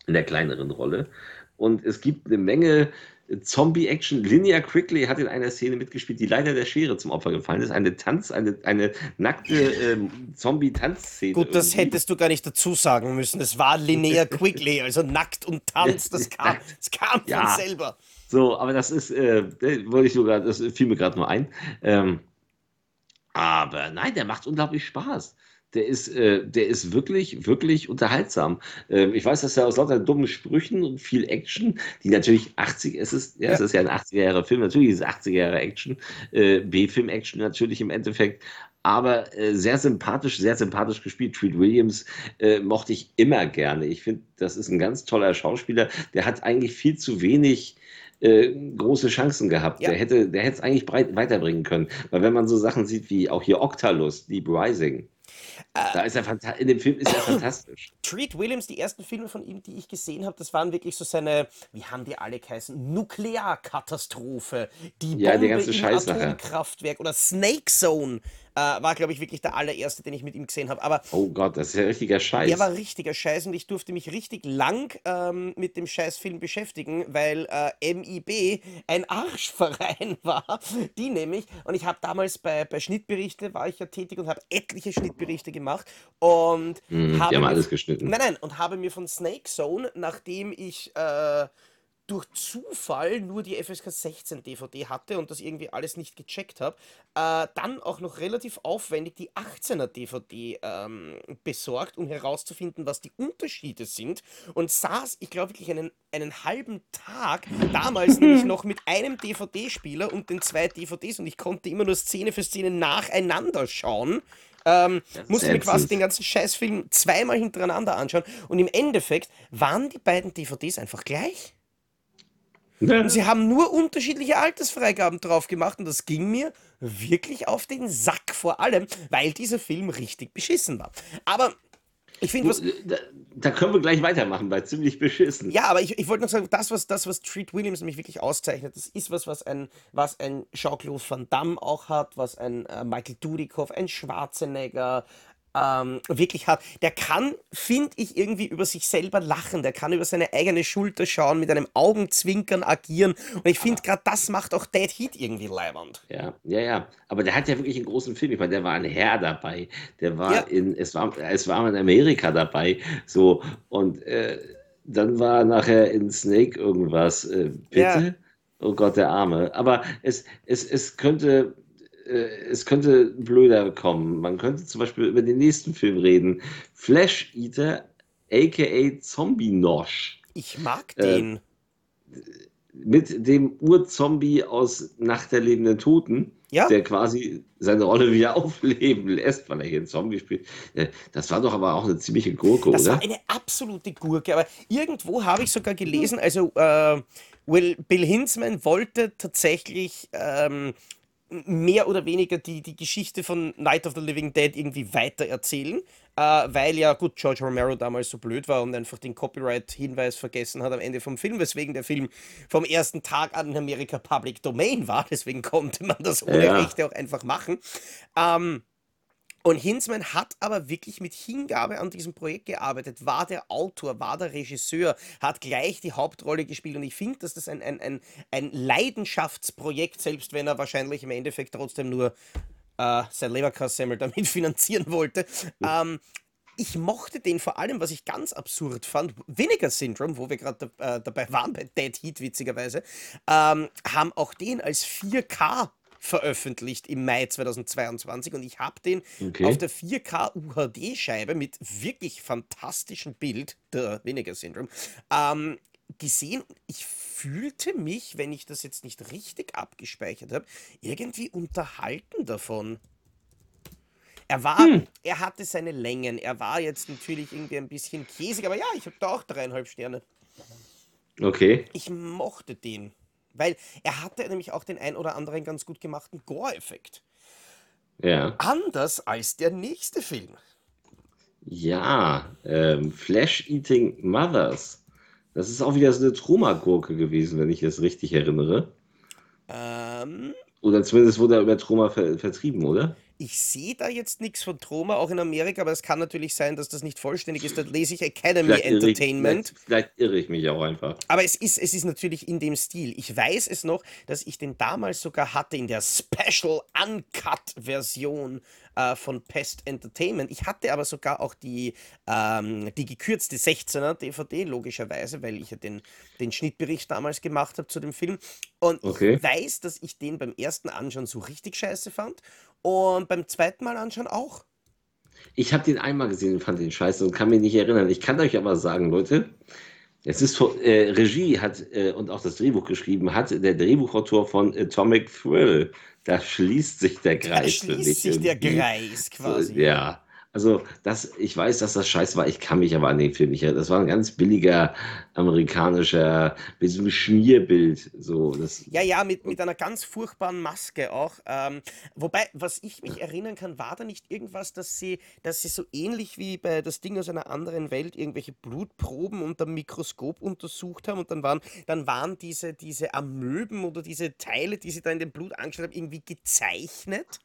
in der kleineren Rolle. Und es gibt eine Menge Zombie-Action. Linnea Quickly hat in einer Szene mitgespielt, die leider der Schere zum Opfer gefallen ist. Eine Tanz, eine, eine nackte ähm, Zombie-Tanzszene. Gut, das irgendwie. hättest du gar nicht dazu sagen müssen. Es war Linnea Quigley, also nackt und tanzt. Das kam, das kam von Ja. selber. So, aber das ist, äh, wollte ich sogar, das fiel mir gerade nur ein. Ähm, aber nein, der macht unglaublich Spaß. Der ist, äh, der ist wirklich, wirklich unterhaltsam. Ähm, ich weiß, dass er aus lauter dummen Sprüchen und viel Action, die natürlich 80, es ist, ja, es Ja. ist ja ein 80er-Jahre Film, natürlich ist es 80er-Jahre Action, äh, B-Film-Action natürlich im Endeffekt, aber äh, sehr sympathisch, sehr sympathisch gespielt. Treat Williams äh, mochte ich immer gerne. Ich finde, das ist ein ganz toller Schauspieler. Der hat eigentlich viel zu wenig äh, große Chancen gehabt. Ja. Der hätte der hätte es eigentlich breit weiterbringen können. Weil wenn man so Sachen sieht wie auch hier Octalus, Deep Rising, da ist er in dem Film ist er fantastisch. Treat Williams, die ersten Filme von ihm, die ich gesehen habe, das waren wirklich so seine, wie haben die alle geheißen? Nuklearkatastrophe, die Bombe Ja, der ganze im. Atomkraftwerk oder Snake Zone äh, war, glaube ich, wirklich der allererste, den ich mit ihm gesehen habe. Aber Oh Gott, das ist ja richtiger Scheiß. der war richtiger Scheiß und ich durfte mich richtig lang ähm, mit dem Scheißfilm beschäftigen, weil äh, MIB ein Arschverein war. Die nämlich, und ich habe damals bei, bei Schnittberichte war ich ja tätig und habe etliche Schnittberichte gemacht und Hm, habe die haben mir- alles geschnitten. Nein, nein, und habe mir von Snake Zone, nachdem ich äh, durch Zufall nur die FSK 16 DVD hatte und das irgendwie alles nicht gecheckt habe, äh, dann auch noch relativ aufwendig die 18er DVD ähm, besorgt, um herauszufinden, was die Unterschiede sind und saß, ich glaube wirklich einen, einen halben Tag, damals nämlich noch mit einem DVD-Spieler und den zwei DVDs und ich konnte immer nur Szene für Szene nacheinander schauen. Ähm, musste mir quasi den ganzen Scheißfilm zweimal hintereinander anschauen und im Endeffekt waren die beiden DVDs einfach gleich. Und sie haben nur unterschiedliche Altersfreigaben drauf gemacht und das ging mir wirklich auf den Sack, vor allem, weil dieser Film richtig beschissen war. Aber ich finde, was. Da, da können wir gleich weitermachen, bei ziemlich beschissen. Ja, aber ich, ich wollte noch sagen, das was, das, was Treat Williams nämlich wirklich auszeichnet, das ist was, was ein, was ein Jean-Claude Van Damme auch hat, was ein äh, Michael Dudikoff, ein Schwarzenegger ähm, wirklich hat. Der kann, finde ich, irgendwie über sich selber lachen. Der kann über seine eigene Schulter schauen, mit einem Augenzwinkern agieren. Und ich finde, gerade das macht auch Dead Heat irgendwie leibernd. Ja, ja, ja. Aber der hat ja wirklich einen großen Film. Ich meine, der war ein Herr dabei. Der war Ja. in, es war, es war in Amerika dabei. So, und äh, dann war nachher in Snake irgendwas. Äh, bitte? Ja. Oh Gott, der Arme. Aber es, es, es könnte. Äh, Es könnte blöder kommen. Man könnte zum Beispiel über den nächsten Film reden. Flash Eater, aka Zombie Nosh. Ich mag Äh, den. mit dem Urzombie aus Nacht der lebenden Toten, Ja. der quasi seine Rolle wieder aufleben lässt, weil er hier einen Zombie spielt. Äh, Das war doch aber auch eine ziemliche Gurke, Das oder? war eine absolute Gurke, aber irgendwo habe ich sogar gelesen, also äh, Will, Bill Hinsman wollte tatsächlich ähm, mehr oder weniger die, die Geschichte von Night of the Living Dead irgendwie weitererzählen, äh, weil ja, gut, George Romero damals so blöd war und einfach den Copyright-Hinweis vergessen hat am Ende vom Film, weswegen der Film vom ersten Tag an in Amerika Public Domain war, deswegen konnte man das ohne Ja. Rechte auch einfach machen. Ähm, und Hinsman hat aber wirklich mit Hingabe an diesem Projekt gearbeitet, war der Autor, war der Regisseur, hat gleich die Hauptrolle gespielt. Und ich finde, dass das ein, ein, ein, ein Leidenschaftsprojekt, selbst wenn er wahrscheinlich im Endeffekt trotzdem nur äh, sein Leberkassemmel damit finanzieren wollte. Ähm, ich mochte den vor allem, was ich ganz absurd fand, Vinegar Syndrome, wo wir gerade äh, dabei waren bei Dead Heat, witzigerweise, ähm, haben auch den als 4K veröffentlicht im Mai 2022 und ich habe den Okay. auf der 4K UHD-Scheibe mit wirklich fantastischem Bild, der Vinegar Syndrome, ähm, gesehen. Ich fühlte mich, wenn ich das jetzt nicht richtig abgespeichert habe, irgendwie unterhalten davon. Er war, er hatte seine Längen. Er war jetzt natürlich irgendwie ein bisschen käsig, aber ja, ich habe da auch dreieinhalb Sterne. Okay. Ich mochte den, weil er hatte nämlich auch den ein oder anderen ganz gut gemachten Gore-Effekt. Ja. Anders als der nächste Film. Ja. Ähm, Flesh Eating Mothers. Das ist auch wieder so eine Troma-Gurke gewesen, wenn ich es richtig erinnere. Ähm, Oder zumindest wurde er über Troma ver vertrieben, oder? Ich sehe da jetzt nichts von Troma, auch in Amerika, aber es kann natürlich sein, dass das nicht vollständig ist. Da lese ich Academy Vielleicht irre, ich, Entertainment. vielleicht, vielleicht irre ich mich auch einfach. Aber es ist, es ist natürlich in dem Stil. Ich weiß es noch, dass ich den damals sogar hatte in der Special Uncut-Version äh, von Pest Entertainment. Ich hatte aber sogar auch die, ähm, die gekürzte 16er DVD, logischerweise, weil ich ja den, den Schnittbericht damals gemacht habe zu dem Film. Und Okay. ich weiß, dass ich den beim ersten Anschauen so richtig scheiße fand und beim zweiten Mal anschauen auch. Ich habe den einmal gesehen und fand den scheiße und kann mich nicht erinnern. Ich kann euch aber sagen, Leute, es ist von- äh, Regie hat äh, und auch das Drehbuch geschrieben hat der Drehbuchautor von Atomic Thrill. Da schließt sich der Da Kreis für schließt sich der. Kreis quasi. ja, Also, das, ich weiß, dass das scheiße war. Ich kann mich aber an den Film nicht erinnern. Das war ein ganz billiger amerikanischer, mit so einem Schmierbild. So, das, Ja, ja, mit, mit einer ganz furchtbaren Maske auch. Ähm, wobei, was ich mich erinnern kann, war da nicht irgendwas, dass sie, dass sie so ähnlich wie bei das Ding aus einer anderen Welt irgendwelche Blutproben unter dem Mikroskop untersucht haben und dann waren, dann waren diese, diese Amöben oder diese Teile, die sie da in dem Blut angeschaut haben, irgendwie gezeichnet.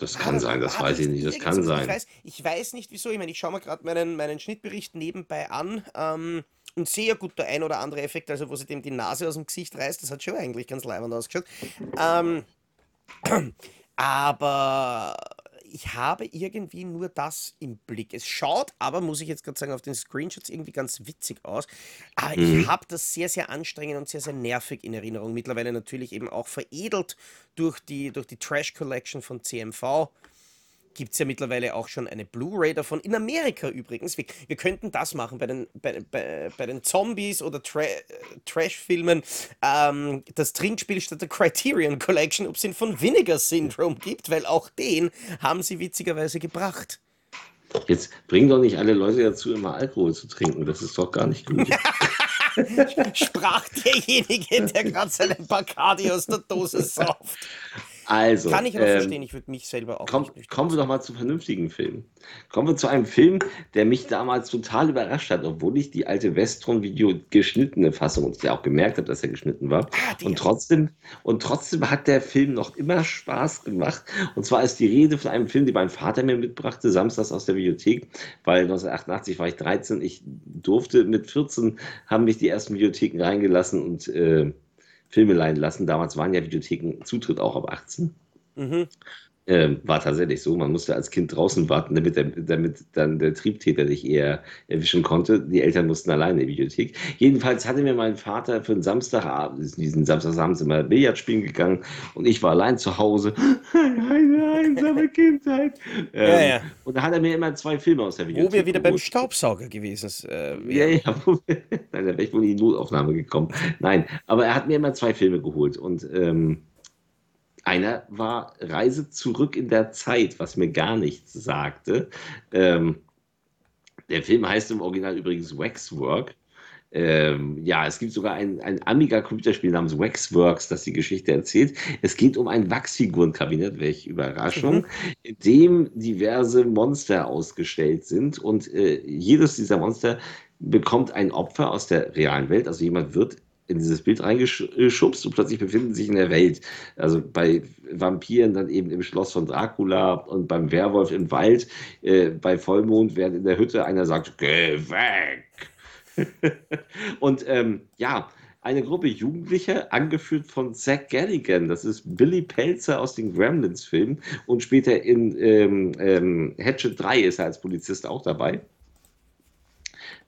Das kann das, sein, das weiß ich nicht, das kann so? Ich sein. weiß, ich weiß nicht wieso. Ich meine, ich schaue mir gerade meinen, meinen Schnittbericht nebenbei an ähm, und sehe ja gut der ein oder andere Effekt, also wo sie dem die Nase aus dem Gesicht reißt, das hat schon eigentlich ganz leibend ausgeschaut. Ähm, aber ich habe irgendwie nur das im Blick. Es schaut aber, muss ich jetzt gerade sagen, auf den Screenshots irgendwie ganz witzig aus. Aber ich Mhm. habe das sehr, sehr anstrengend und sehr, sehr nervig in Erinnerung. Mittlerweile natürlich eben auch veredelt durch die, durch die Trash Collection von CMV. Gibt es ja mittlerweile auch schon eine Blu-ray davon. In Amerika übrigens. Wir, wir könnten das machen bei den, bei, bei, bei den Zombies oder Tra äh, Trash-Filmen. Ähm, das Trinkspiel statt der Criterion Collection, ob es den von Vinegar Syndrome gibt, weil auch den haben sie witzigerweise gebracht. Jetzt bringen doch nicht alle Leute dazu, immer Alkohol zu trinken. Das ist doch gar nicht gut. Sprach derjenige, der gerade seinen Bacardi aus der Dose sauft. Also, Kann ich aber ähm, verstehen, ich würde mich selber auch Komm, nicht nüchtern kommen wir doch mal zu vernünftigen Filmen. Kommen wir zu einem Film, der mich damals total überrascht hat, obwohl ich die alte Westron-Video geschnittene Fassung und ich ja auch gemerkt habe, dass er geschnitten war. Ah, Und trotzdem, und trotzdem hat der Film noch immer Spaß gemacht. Und zwar ist die Rede von einem Film, den mein Vater mir mitbrachte, samstags aus der Bibliothek, weil 1988 war ich 13. Ich durfte mit 14, haben mich die ersten Videotheken reingelassen und äh, Filme leihen lassen. Damals waren ja Videotheken Zutritt auch ab 18. Mhm. Ähm, war tatsächlich so. Man musste als Kind draußen warten, damit, der, damit dann der Triebtäter dich eher erwischen konnte. Die Eltern mussten alleine in die Bibliothek. Jedenfalls hatte mir mein Vater für einen Samstagabend, diesen Samstagsabend sind wir Billard spielen gegangen und ich war allein zu Hause. Eine einsame Kindheit. Ähm, Ja, ja. Und da hat er mir immer zwei Filme aus der Bibliothek Wo wir wieder beim. Staubsauger gewesen äh, Ja, ja, wir- Nein, da wäre ich wohl in die Notaufnahme gekommen. Nein, aber er hat mir immer zwei Filme geholt und ähm, einer war Reise zurück in der Zeit, was mir gar nichts sagte. Ähm, der Film heißt im Original übrigens Waxwork. Ähm, ja, es gibt sogar ein, ein Amiga-Computerspiel namens Waxworks, das die Geschichte erzählt. Es geht um ein Wachsfigurenkabinett, welche Überraschung, Mhm. in dem diverse Monster ausgestellt sind und äh, jedes dieser Monster bekommt ein Opfer aus der realen Welt. Also jemand wird in dieses Bild reingeschubst und plötzlich befinden sich in der Welt. Also bei Vampiren dann eben im Schloss von Dracula und beim Werwolf im Wald, äh, bei Vollmond, während in der Hütte einer sagt, geh weg. und ähm, ja, eine Gruppe Jugendlicher, angeführt von Zach Galligan, das ist Billy Pelzer aus den Gremlins-Filmen und später in ähm, ähm, Hatchet 3 ist er als Polizist auch dabei.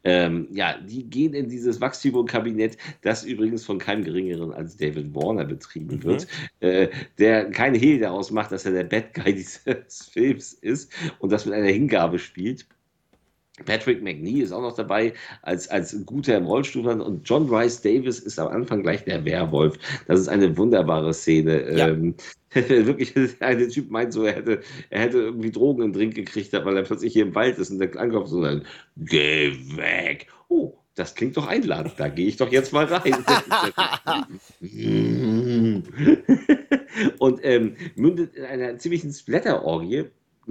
Ähm, ja, die gehen in dieses Wachsfigurenkabinett, das übrigens von keinem geringeren als David Warner betrieben Mhm. wird, äh, der kein Hehl daraus macht, dass er der Bad Guy dieses Films ist und das mit einer Hingabe spielt. Patrick McNee ist auch noch dabei als, als guter im Rollstuhl und John Rice Davis ist am Anfang gleich der Werwolf. Das ist eine wunderbare Szene. Ja. Ähm, wirklich, der Typ meint so, er hätte, er hätte irgendwie Drogen im Drink gekriegt, weil er plötzlich hier im Wald ist und der ankommt so dann, geh weg. Oh, das klingt doch einladend, da gehe ich doch jetzt mal rein. und ähm, mündet in einer ziemlichen Splatter-Orgie.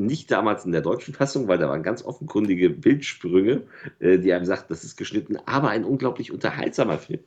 Nicht damals in der deutschen Fassung, weil da waren ganz offenkundige Bildsprünge, äh, die einem sagt, das ist geschnitten, aber ein unglaublich unterhaltsamer Film.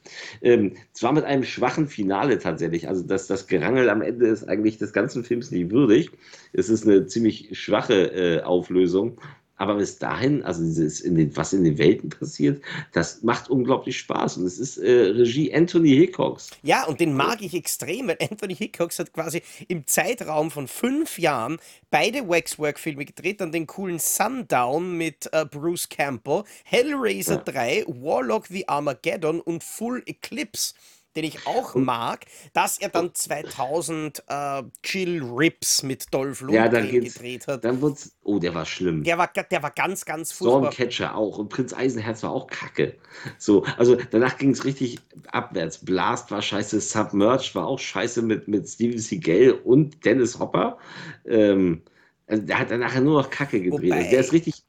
Ähm, zwar mit einem schwachen Finale tatsächlich, also das, das Gerangel am Ende ist eigentlich des ganzen Films nicht würdig. Es ist eine ziemlich schwache äh, Auflösung, aber bis dahin, also dieses in den, was in den Welten passiert, das macht unglaublich Spaß und es ist äh, Regie Anthony Hickox. Ja, und den mag ich extrem, weil Anthony Hickox hat quasi im Zeitraum von fünf Jahren beide Waxwork-Filme gedreht, dann den coolen Sundown mit äh, Bruce Campbell, Hellraiser Ja. 3, Warlock the Armageddon und Full Eclipse, den ich auch mag, dass er dann 2000 äh, Chill Rips mit Dolph Ja, Lundgren geht's. gedreht hat. Dann wird's, oh, der war schlimm. Der war, der war ganz, ganz furchtbar. Stormcatcher auch und Prinz Eisenherz war auch kacke. So, also danach ging es richtig abwärts. Blast war scheiße, Submerged war auch scheiße mit, mit Steven Seagal und Dennis Hopper. Ähm, Also der hat dann nachher nur noch Kacke gedreht. Wobei- Also der ist richtig.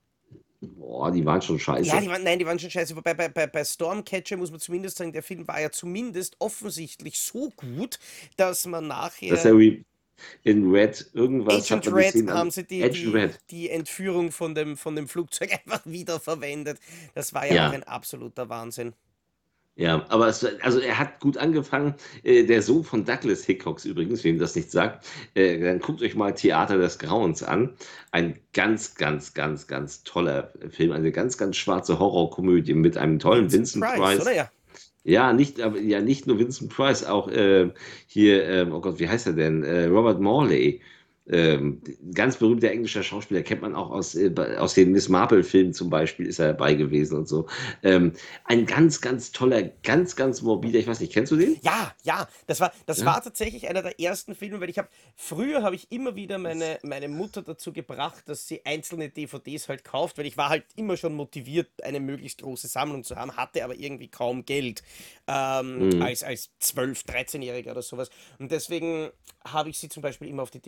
Boah, die waren schon scheiße. Ja, die waren, nein, die waren schon scheiße. Wobei bei, bei, bei Stormcatcher muss man zumindest sagen, der Film war ja zumindest offensichtlich so gut, dass man nachher. das ist ja wie in Red irgendwas. Agent hat man Red an- haben sie die, die, die Entführung von dem, von dem Flugzeug einfach wiederverwendet. Das war ja, Ja. auch ein absoluter Wahnsinn. Ja, aber es, also er hat gut angefangen. Äh, der Sohn von Douglas Hickox übrigens, wem das nicht sagt, äh, dann guckt euch mal Theater des Grauens an. Ein ganz, ganz, ganz, ganz toller Film. Eine ganz, ganz schwarze Horrorkomödie mit einem tollen Vincent, Price. oder ja? Ja, nicht, aber ja, nicht nur Vincent Price, auch äh, hier, ähm, oh Gott, wie heißt er denn? Äh, Robert Morley. Ähm, ganz berühmter englischer Schauspieler, kennt man auch aus, äh, aus den Miss Marple-Filmen zum Beispiel, ist er dabei gewesen und so. Ähm, ein ganz, ganz toller, ganz, ganz morbider, ich weiß nicht, kennst du den? Ja, ja, das war, das Ja. war tatsächlich einer der ersten Filme, weil ich habe, früher habe ich immer wieder meine, meine Mutter dazu gebracht, dass sie einzelne DVDs halt kauft, weil ich war halt immer schon motiviert, eine möglichst große Sammlung zu haben, hatte aber irgendwie kaum Geld ähm, Mhm. als, als 12-, 13-Jähriger oder sowas. Und deswegen habe ich sie zum Beispiel immer auf die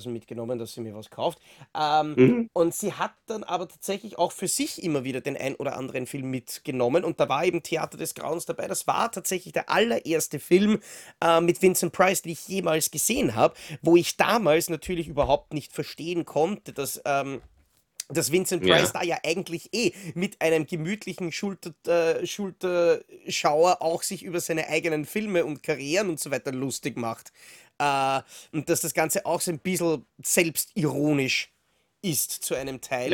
DVD-Börsen mitgenommen, dass sie mir was kauft. Ähm, Mhm. und sie hat dann aber tatsächlich auch für sich immer wieder den ein oder anderen Film mitgenommen. Und da war eben Theater des Grauens dabei. Das war tatsächlich der allererste Film äh, mit Vincent Price, den ich jemals gesehen habe, wo ich damals natürlich überhaupt nicht verstehen konnte, dass. Ähm, dass Vincent Ja. Price da ja eigentlich eh mit einem gemütlichen Schulter, äh, Schulterschauer auch sich über seine eigenen Filme und Karrieren und so weiter lustig macht. Äh, und dass das Ganze auch so ein bisschen selbstironisch ist zu einem Teil.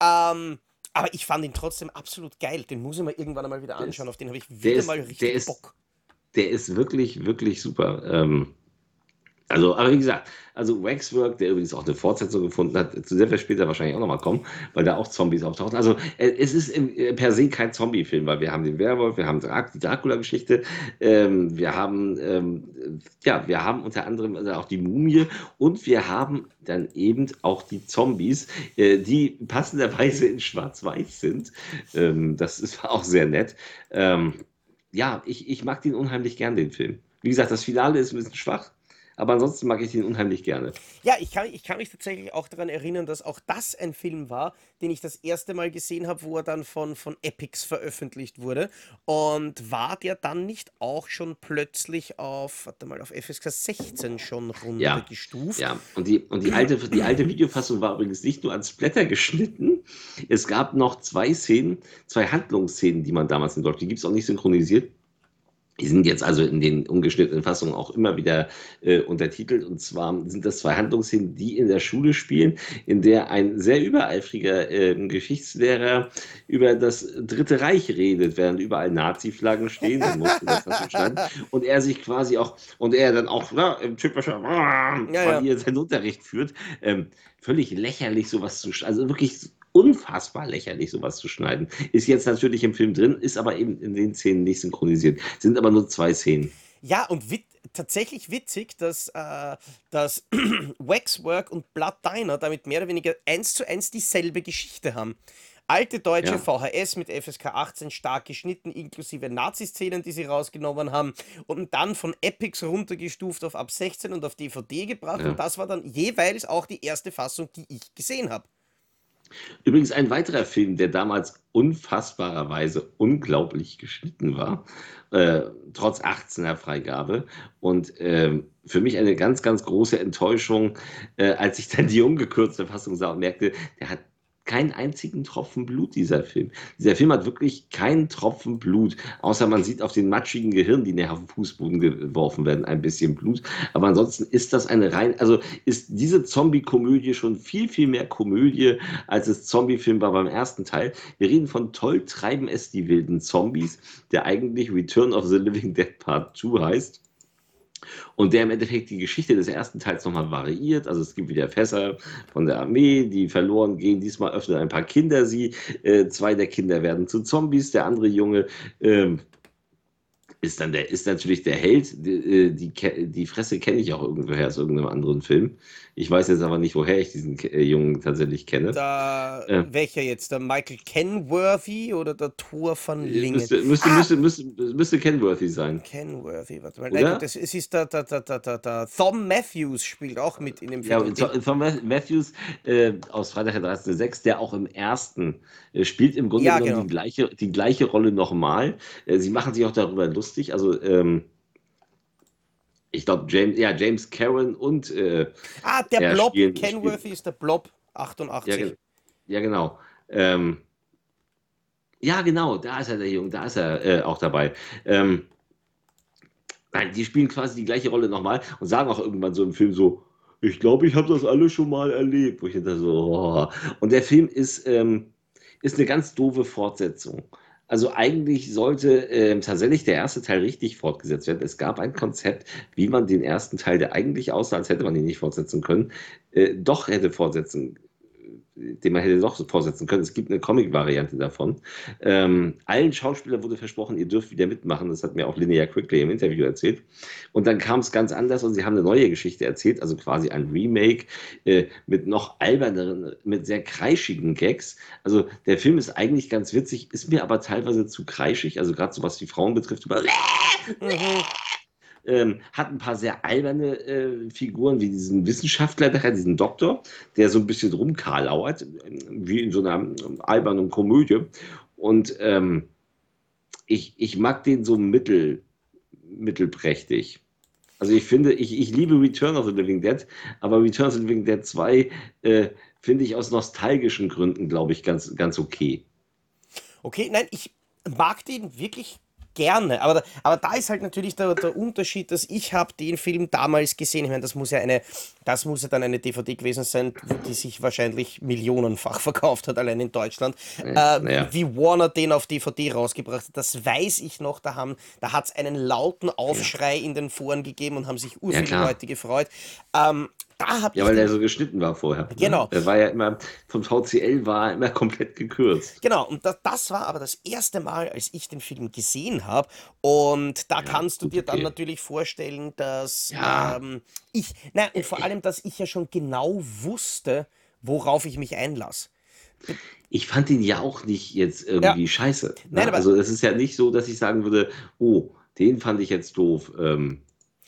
Ja. Ähm, aber ich fand ihn trotzdem absolut geil. Den muss ich mir irgendwann einmal wieder Der anschauen. Auf den habe ich der wieder ist- mal der richtig ist- Bock. Der ist wirklich, wirklich super. Ähm, also, aber wie gesagt, also Waxwork, der übrigens auch eine Fortsetzung gefunden hat, zu der wir später wahrscheinlich auch nochmal kommen, weil da auch Zombies auftauchen. Also, äh, es ist äh, per se kein Zombie-Film, weil wir haben den Werwolf, wir haben die Dracula-Geschichte, ähm, wir haben, ähm, ja, wir haben unter anderem also auch die Mumie und wir haben dann eben auch die Zombies, äh, die passenderweise in Schwarz-Weiß sind. Ähm, das ist auch sehr nett. Ähm, ja, ich, ich mag den unheimlich gern, den Film. Wie gesagt, das Finale ist ein bisschen schwach, aber ansonsten mag ich den unheimlich gerne. Ja, ich kann, ich kann mich tatsächlich auch daran erinnern, dass auch das ein Film war, den ich das erste Mal gesehen habe, wo er dann von, von Epix veröffentlicht wurde. Und war der dann nicht auch schon plötzlich auf, warte mal, auf FSK 16 schon runtergestuft? Ja, und die, und die, alte, die alte Videofassung war übrigens nicht nur ans Blätter geschnitten. Es gab noch zwei Szenen, zwei Handlungsszenen, die man damals in Deutschland, die gibt es auch nicht synchronisiert. Die sind jetzt also in den ungeschnittenen Fassungen auch immer wieder äh, untertitelt. Und zwar sind das zwei Handlungsszenen, die in der Schule spielen, in der ein sehr übereifriger äh, Geschichtslehrer über das Dritte Reich redet, während überall Nazi-Flaggen stehen. Dann musste das natürlich schneiden. Und er sich quasi auch, und er dann auch na, im typischer Ja, ja. Manier seinen Unterricht führt. Ähm, völlig lächerlich, sowas zu. Also wirklich unfassbar lächerlich, sowas zu schneiden. Ist jetzt natürlich im Film drin, ist aber eben in den Szenen nicht synchronisiert. Sind aber nur zwei Szenen. Ja, und wit tatsächlich witzig, dass, äh, dass Waxwork und Blood Diner damit mehr oder weniger eins zu eins dieselbe Geschichte haben. Alte deutsche Ja. VHS mit FSK 18 stark geschnitten, inklusive Nazi-Szenen, die sie rausgenommen haben, und dann von Epix runtergestuft auf ab 16 und auf DVD gebracht. Ja. Und das war dann jeweils auch die erste Fassung, die ich gesehen habe. Übrigens ein weiterer Film, der damals unfassbarerweise unglaublich geschnitten war, äh, trotz 18er Freigabe. Und ähm, für mich eine ganz, ganz große Enttäuschung, äh, als ich dann die ungekürzte Fassung sah und merkte, der hat keinen einzigen Tropfen Blut, dieser Film. Dieser Film hat wirklich keinen Tropfen Blut, außer man sieht auf den matschigen Gehirn, die nachher auf den Fußboden geworfen werden, ein bisschen Blut. Aber ansonsten ist das eine rein, also ist diese Zombie-Komödie schon viel, viel mehr Komödie, als es Zombie-Film war beim ersten Teil. Wir reden von Toll treiben es die wilden Zombies, der eigentlich Return of the Living Dead Part 2 heißt. Und der im Endeffekt die Geschichte des ersten Teils nochmal variiert. Also es gibt wieder Fässer von der Armee, die verloren gehen. Diesmal öffnen ein paar Kinder sie. Äh, zwei der Kinder werden zu Zombies. Der andere Junge ähm, ist dann der, ist natürlich der Held. Die, äh, die, die Fresse kenne ich auch irgendwoher aus irgendeinem anderen Film. Ich weiß jetzt aber nicht, woher ich diesen äh, Jungen tatsächlich kenne. Da, äh, welcher jetzt? Der Michael Kenworthy oder der Thor von Lingen? Müsste, müsste, ah! müsste, müsste, müsste, Kenworthy sein. Kenworthy, warte mal. Nein, das, es ist der, der, der, der, der, Tom Matthews spielt auch mit in dem Film. Ja, Tom Matthews äh, aus Freitag der 13.06., der auch im ersten äh, spielt im Grunde ja, genommen genau. die, gleiche, die gleiche Rolle nochmal. Äh, sie machen sich auch darüber lustig. Also, ähm, ich glaube, James, ja, James Cameron und. Äh, ah, der Blob, spielen, Kenworthy spielen. ist der Blob 88. Ja, ja genau. Ähm, ja, genau, da ist er, der Junge, da ist er äh, auch dabei. Ähm, nein, die spielen quasi die gleiche Rolle nochmal und sagen auch irgendwann so im Film so, ich glaube, ich habe das alle schon mal erlebt. Wo ich hinter so, oh. Und der Film ist, ähm, ist eine ganz doofe Fortsetzung. Also eigentlich sollte äh, tatsächlich der erste Teil richtig fortgesetzt werden. Es gab ein Konzept, wie man den ersten Teil, der eigentlich aussah, als hätte man ihn nicht fortsetzen können, äh, doch hätte fortsetzen den man hätte doch vorsetzen können. Es gibt eine Comic-Variante davon. Ähm, allen Schauspielern wurde versprochen, ihr dürft wieder mitmachen. Das hat mir auch Linnea Quickly im Interview erzählt. Und dann kam es ganz anders und sie haben eine neue Geschichte erzählt, also quasi ein Remake äh, mit noch alberneren, mit sehr kreischigen Gags. Also der Film ist eigentlich ganz witzig, ist mir aber teilweise zu kreischig, also gerade so was die Frauen betrifft, über mhm ähm, hat ein paar sehr alberne äh, Figuren, wie diesen Wissenschaftler, diesen Doktor, der so ein bisschen rumkarlauert, wie in so einer ähm, albernen Komödie. Und ähm, ich, ich mag den so mittel, mittelprächtig. Also ich finde, ich, ich liebe Return of the Living Dead, aber Return of the Living Dead 2 äh, finde ich aus nostalgischen Gründen, glaube ich, ganz, ganz okay. Okay, nein, ich mag den wirklich gerne. Aber, aber da ist halt natürlich der, der Unterschied, dass ich habe den Film damals gesehen. Ich meine, das muss ja eine, das muss ja dann eine DVD gewesen sein, die sich wahrscheinlich millionenfach verkauft hat, allein in Deutschland. Ja, äh, ja. Wie Warner den auf DVD rausgebracht hat, das weiß ich noch. Da, haben, da hat es einen lauten Aufschrei ja. in den Foren gegeben und haben sich ur viele Leute gefreut. Ähm, da habe ja, weil der so geschnitten war vorher. Ne? Genau. Ne? Der war ja immer, vom VCL war immer komplett gekürzt. Genau, und das, das war aber das erste Mal, als ich den Film gesehen habe. Und da ja, kannst du dir okay. dann natürlich vorstellen, dass ja. ähm, ich, nein, und vor allem, dass ich ja schon genau wusste, worauf ich mich einlasse. Ich fand ihn ja auch nicht jetzt irgendwie ja. scheiße. Ne? Nein, also es ist ja nicht so, dass ich sagen würde, oh, den fand ich jetzt doof. Ähm,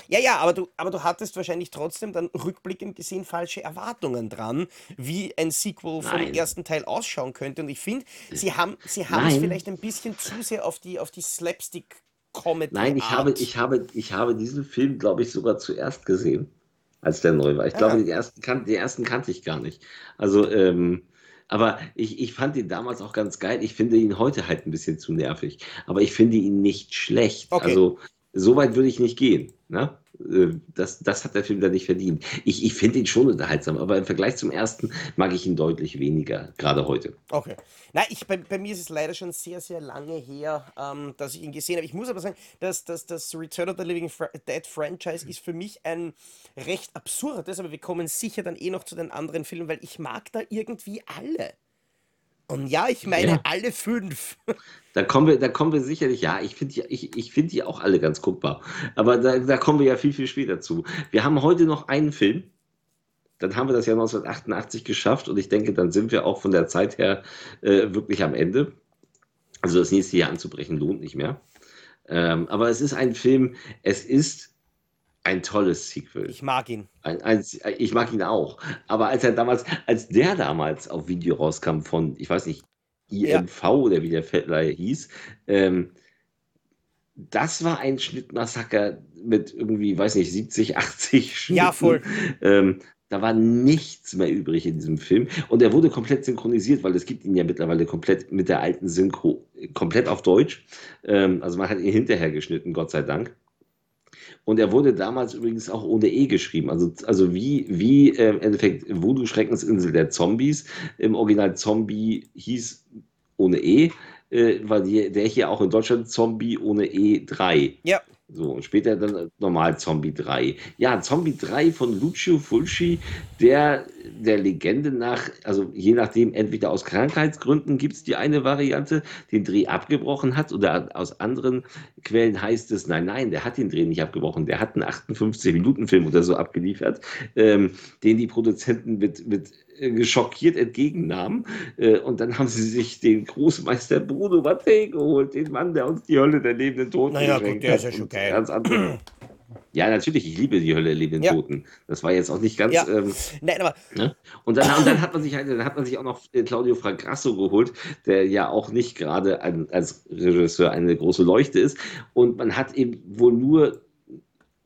ja, ja, aber du, aber du hattest wahrscheinlich trotzdem dann rückblickend gesehen falsche Erwartungen dran, wie ein Sequel vom Nein. ersten Teil ausschauen könnte. Und ich finde, sie haben sie es vielleicht ein bisschen zu sehr auf die, auf die Slapstick Comedy. Nein, ich habe, ich, habe, ich habe diesen Film, glaube ich, sogar zuerst gesehen, als der neu war. Ich glaube, die ersten, kan die ersten kannte ich gar nicht. Also, ähm, aber ich, ich fand ihn damals auch ganz geil. Ich finde ihn heute halt ein bisschen zu nervig. Aber ich finde ihn nicht schlecht. Okay. Also, so weit würde ich nicht gehen. Ne? Äh, das, das hat der Film da nicht verdient. Ich, ich finde ihn schon unterhaltsam, aber im Vergleich zum ersten mag ich ihn deutlich weniger, gerade heute. Okay. Na, ich, bei, bei mir ist es leider schon sehr, sehr lange her, ähm, dass ich ihn gesehen habe. Ich muss aber sagen, dass, dass das Return of the Living Dead Franchise ist für mich ein recht absurdes, aber wir kommen sicher dann eh noch zu den anderen Filmen, weil ich mag da irgendwie alle. Und ja, ich meine ja. alle fünf. Da kommen wir, da kommen wir sicherlich, ja, ich finde die, ich, ich find die auch alle ganz guckbar. Aber da, da kommen wir ja viel, viel später zu. Wir haben heute noch einen Film. Dann haben wir das Jahr 1988 geschafft und ich denke, dann sind wir auch von der Zeit her äh, wirklich am Ende. Also das nächste Jahr anzubrechen lohnt nicht mehr. Ähm, aber es ist ein Film, es ist ein tolles Sequel. Ich mag ihn. Ein, ein, ich mag ihn auch. Aber als er damals, als der damals auf Video rauskam von, ich weiß nicht, IMV ja. oder wie der Fettler hieß, ähm, das war ein Schnittmassaker mit irgendwie, weiß nicht, 70, 80 Schnitten. Ja, voll. Ähm, da war nichts mehr übrig in diesem Film. Und er wurde komplett synchronisiert, weil es gibt ihn ja mittlerweile komplett mit der alten Synchro, komplett auf Deutsch. Ähm, also man hat ihn hinterher geschnitten, Gott sei Dank. Und er wurde damals übrigens auch ohne E geschrieben. Also, also wie, wie äh, im Endeffekt Voodoo Schreckensinsel der Zombies. Im Original Zombie hieß ohne E, äh, war die, der hier auch in Deutschland Zombie ohne E3. Ja. So, und später dann normal Zombie 3. Ja, Zombie 3 von Lucio Fulci, der der Legende nach, also je nachdem, entweder aus Krankheitsgründen gibt es die eine Variante, den Dreh abgebrochen hat, oder aus anderen Quellen heißt es, nein, nein, der hat den Dreh nicht abgebrochen, der hat einen 58-Minuten-Film oder so abgeliefert, ähm, den die Produzenten mit, mit äh, geschockiert entgegennahmen. Äh, und dann haben sie sich den Großmeister Bruno Mattei geholt, den Mann, der uns die Hölle der lebenden Toten naja, gut, der ist ja schon geil. Ganz andere. Ja, natürlich, ich liebe die Hölle der lebenden ja. Toten. Das war jetzt auch nicht ganz. Ja. Ähm, Nein, aber. Ne? Und, dann, und dann hat man sich halt, dann hat man sich auch noch äh, Claudio Fragrasso geholt, der ja auch nicht gerade als Regisseur eine große Leuchte ist. Und man hat eben wohl nur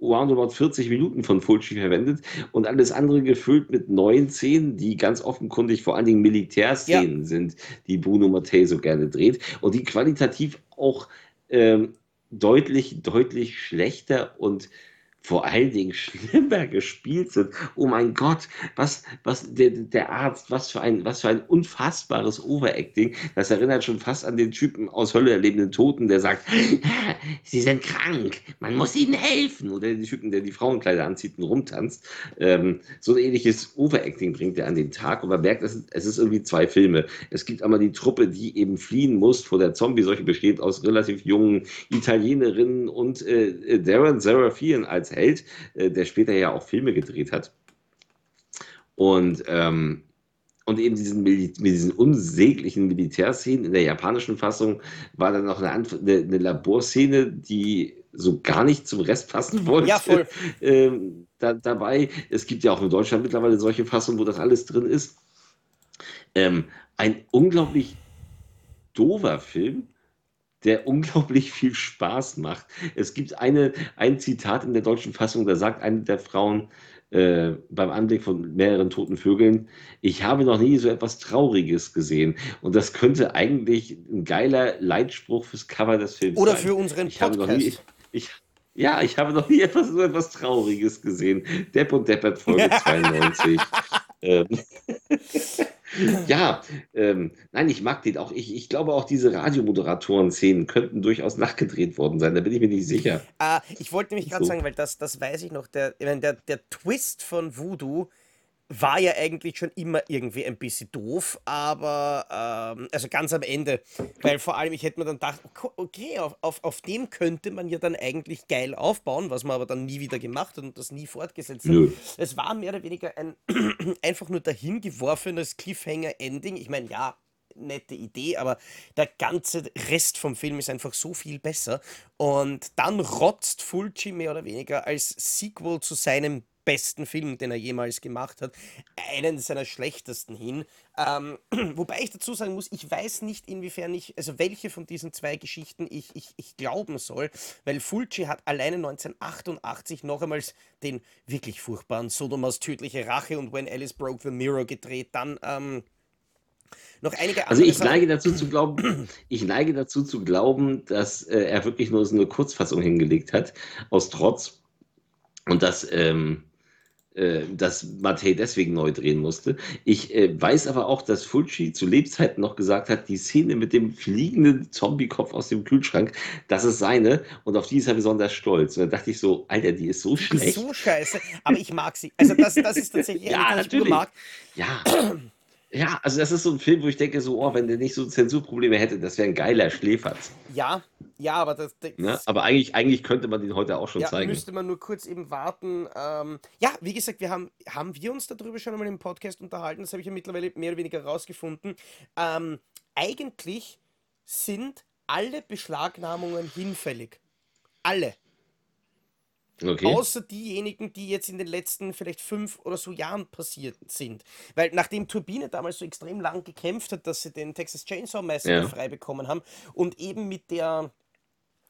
roundabout 40 Minuten von Fulci verwendet und alles andere gefüllt mit neuen Szenen, die ganz offenkundig vor allen Dingen Militärszenen ja. sind, die Bruno Mattei so gerne dreht und die qualitativ auch ähm, deutlich, deutlich schlechter und vor allen Dingen schlimmer gespielt sind. Oh mein Gott, was, was der, der Arzt, was für ein, was für ein unfassbares Overacting. Das erinnert schon fast an den Typen aus Hölle erlebenden Toten, der sagt, sie sind krank, man muss ihnen helfen. Oder den Typen, der die Frauenkleider anzieht und rumtanzt. Ähm, so ein ähnliches Overacting bringt er an den Tag und man merkt, es, ist irgendwie zwei Filme. Es gibt einmal die Truppe, die eben fliehen muss vor der Zombie-Seuche, besteht aus relativ jungen Italienerinnen und äh, Darren Seraphine als Held, äh, der später ja auch Filme gedreht hat. Und, ähm, und eben diesen, mit diesen unsäglichen Militärszenen in der japanischen Fassung war dann noch eine, eine, eine Laborszene, die so gar nicht zum Rest passen wollte. Ja, voll. ähm, da, dabei, es gibt ja auch in Deutschland mittlerweile solche Fassungen, wo das alles drin ist. Ähm, ein unglaublich doofer Film, der unglaublich viel Spaß macht. Es gibt eine, ein Zitat in der deutschen Fassung, da sagt eine der Frauen äh, beim Anblick von mehreren toten Vögeln, ich habe noch nie so etwas Trauriges gesehen. Und das könnte eigentlich ein geiler Leitspruch fürs Cover des Films Oder sein. Oder für unseren Podcast. Ich habe noch nie, ich, ja, ich habe noch nie etwas, so etwas Trauriges gesehen. Depp und Deppert Folge 92. ähm, ja, ähm, nein, ich mag den auch. Ich, ich glaube auch, diese Radiomoderatoren-Szenen könnten durchaus nachgedreht worden sein. Da bin ich mir nicht sicher. Ah, ich wollte nämlich gerade so. sagen, weil das, das weiß ich noch, der, der, der Twist von Voodoo war ja eigentlich schon immer irgendwie ein bisschen doof, aber ähm, also ganz am Ende, weil vor allem ich hätte mir dann gedacht, okay, auf, auf, auf dem könnte man ja dann eigentlich geil aufbauen, was man aber dann nie wieder gemacht hat und das nie fortgesetzt hat. Es war mehr oder weniger ein einfach nur dahingeworfenes Cliffhanger-Ending. Ich meine, ja, nette Idee, aber der ganze Rest vom Film ist einfach so viel besser. Und dann rotzt Fulci mehr oder weniger als Sequel zu seinem besten Film, den er jemals gemacht hat, einen seiner schlechtesten hin. Ähm, wobei ich dazu sagen muss, ich weiß nicht, inwiefern ich, also welche von diesen zwei Geschichten ich, ich, ich glauben soll, weil Fulci hat alleine 1988 noch einmal den wirklich furchtbaren Sodomas tödliche Rache und When Alice Broke the Mirror gedreht, dann ähm, noch einige andere Also ich neige dazu zu glauben, ich neige dazu zu glauben, dass äh, er wirklich nur so eine Kurzfassung hingelegt hat, aus Trotz. Und dass ähm, äh, dass Mattei deswegen neu drehen musste. Ich äh, weiß aber auch, dass Fulci zu Lebzeiten noch gesagt hat, die Szene mit dem fliegenden Zombie-Kopf aus dem Kühlschrank, das ist seine und auf die ist er besonders stolz. Und da dachte ich so, Alter, die ist so die schlecht. Ist so scheiße, aber ich mag sie. Also das, das ist tatsächlich ja, eine, die ich mag. Ja. Ja, also das ist so ein Film, wo ich denke, so, oh, wenn der nicht so Zensurprobleme hätte, das wäre ein geiler Schläferz. Ja, ja, aber das. das ja, aber eigentlich, eigentlich könnte man den heute auch schon ja, zeigen. müsste man nur kurz eben warten. Ähm, ja, wie gesagt, wir haben, haben wir uns darüber schon einmal im Podcast unterhalten, das habe ich ja mittlerweile mehr oder weniger rausgefunden. Ähm, eigentlich sind alle Beschlagnahmungen hinfällig. Alle. Okay. Außer diejenigen, die jetzt in den letzten vielleicht fünf oder so Jahren passiert sind. Weil nachdem Turbine damals so extrem lang gekämpft hat, dass sie den Texas Chainsaw Massacre ja. frei bekommen haben und eben mit der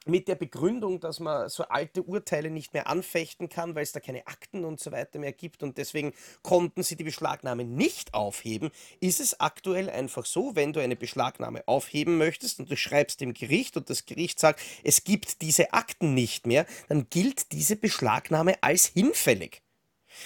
mit der Begründung, dass man so alte Urteile nicht mehr anfechten kann, weil es da keine Akten und so weiter mehr gibt und deswegen konnten sie die Beschlagnahme nicht aufheben, ist es aktuell einfach so, wenn du eine Beschlagnahme aufheben möchtest und du schreibst dem Gericht und das Gericht sagt, es gibt diese Akten nicht mehr, dann gilt diese Beschlagnahme als hinfällig.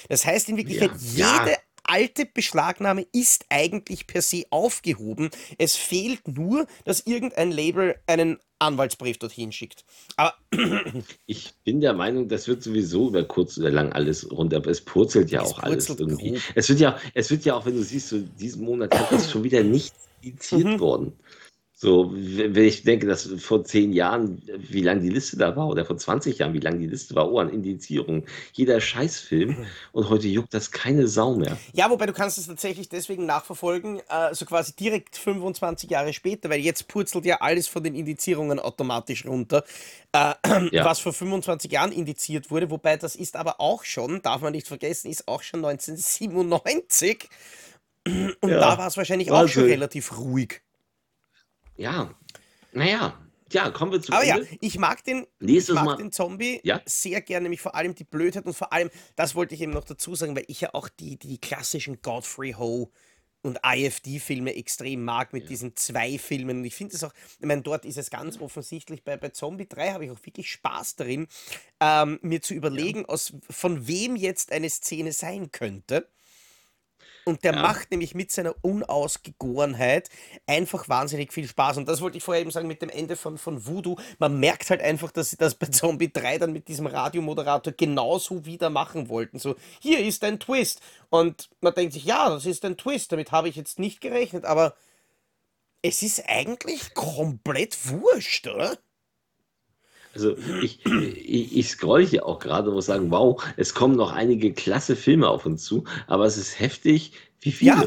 Das heißt in Wirklichkeit, ja, jede ja alte Beschlagnahme ist eigentlich per se aufgehoben. Es fehlt nur, dass irgendein Label einen Anwaltsbrief dorthin schickt. Aber ich bin der Meinung, das wird sowieso über kurz oder lang alles runter, aber es purzelt ja es auch alles irgendwie. Grob. Es wird ja, es wird ja auch, wenn du siehst, so diesen Monat ist schon wieder nichts indiziert mhm. worden. So, wenn ich denke, dass vor zehn Jahren, wie lang die Liste da war, oder vor 20 Jahren, wie lang die Liste war, oh, an Indizierungen, jeder Scheißfilm und heute juckt das keine Sau mehr. Ja, wobei du kannst es tatsächlich deswegen nachverfolgen, äh, so quasi direkt 25 Jahre später, weil jetzt purzelt ja alles von den Indizierungen automatisch runter, äh, ja. was vor 25 Jahren indiziert wurde, wobei das ist aber auch schon, darf man nicht vergessen, ist auch schon 1997 und ja. da war es wahrscheinlich auch schon relativ ruhig. Ja, naja, ja, kommen wir zu Aber Ende. ja, ich mag den, ich mag Mal. den Zombie ja? sehr gerne, nämlich vor allem die Blödheit und vor allem, das wollte ich eben noch dazu sagen, weil ich ja auch die, die klassischen Godfrey Ho und IFD-Filme extrem mag mit ja. diesen zwei Filmen. Und ich finde es auch, ich meine, dort ist es ganz offensichtlich, bei, bei Zombie 3 habe ich auch wirklich Spaß darin, ähm, mir zu überlegen, ja. aus, von wem jetzt eine Szene sein könnte. Und der ja. macht nämlich mit seiner Unausgegorenheit einfach wahnsinnig viel Spaß. Und das wollte ich vorher eben sagen mit dem Ende von, von Voodoo. Man merkt halt einfach, dass sie das bei Zombie 3 dann mit diesem Radiomoderator genauso wieder machen wollten. So, hier ist ein Twist. Und man denkt sich, ja, das ist ein Twist. Damit habe ich jetzt nicht gerechnet. Aber es ist eigentlich komplett wurscht, oder? Also ich, ich, ich scroll hier auch gerade und muss sagen, wow, es kommen noch einige klasse Filme auf uns zu, aber es ist heftig, wie viele. Ja.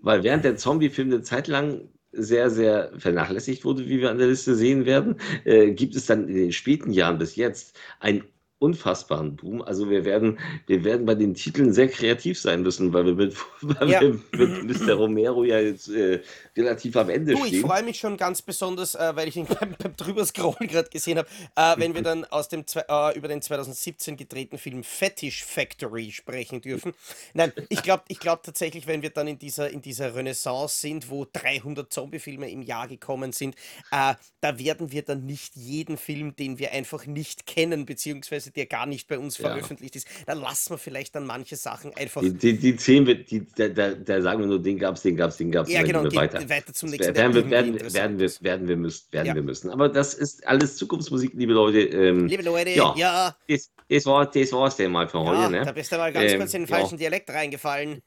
Weil während der Zombie-Film eine Zeit lang sehr, sehr vernachlässigt wurde, wie wir an der Liste sehen werden, äh, gibt es dann in den späten Jahren bis jetzt ein unfassbaren Boom. Also wir werden, wir werden bei den Titeln sehr kreativ sein müssen, weil wir mit, weil ja. wir mit Mr. Romero ja jetzt äh, relativ am Ende du, stehen. Ich freue mich schon ganz besonders, äh, weil ich ihn beim, beim drüber scrollen gerade gesehen habe, äh, wenn wir dann aus dem äh, über den 2017 gedrehten Film Fetish Factory sprechen dürfen. Nein, ich glaube ich glaub tatsächlich, wenn wir dann in dieser, in dieser Renaissance sind, wo 300 Zombie-Filme im Jahr gekommen sind, äh, da werden wir dann nicht jeden Film, den wir einfach nicht kennen, beziehungsweise der gar nicht bei uns veröffentlicht ja. ist, dann lassen wir vielleicht dann manche Sachen einfach. Die, die, die zehn, die, da, da, da, sagen wir nur, den gab es, den gab es, den gab es. Ja, genau, weiter. weiter zum nächsten. Werden wir, werden, werden, wir, werden, wir müssen, werden ja. wir müssen. Aber das ist alles Zukunftsmusik, liebe Leute. Ähm, liebe Leute, ja. ja. Das, das war es denn mal für heute. Ne? Da bist du mal ganz ähm, kurz in den falschen Dialekt reingefallen.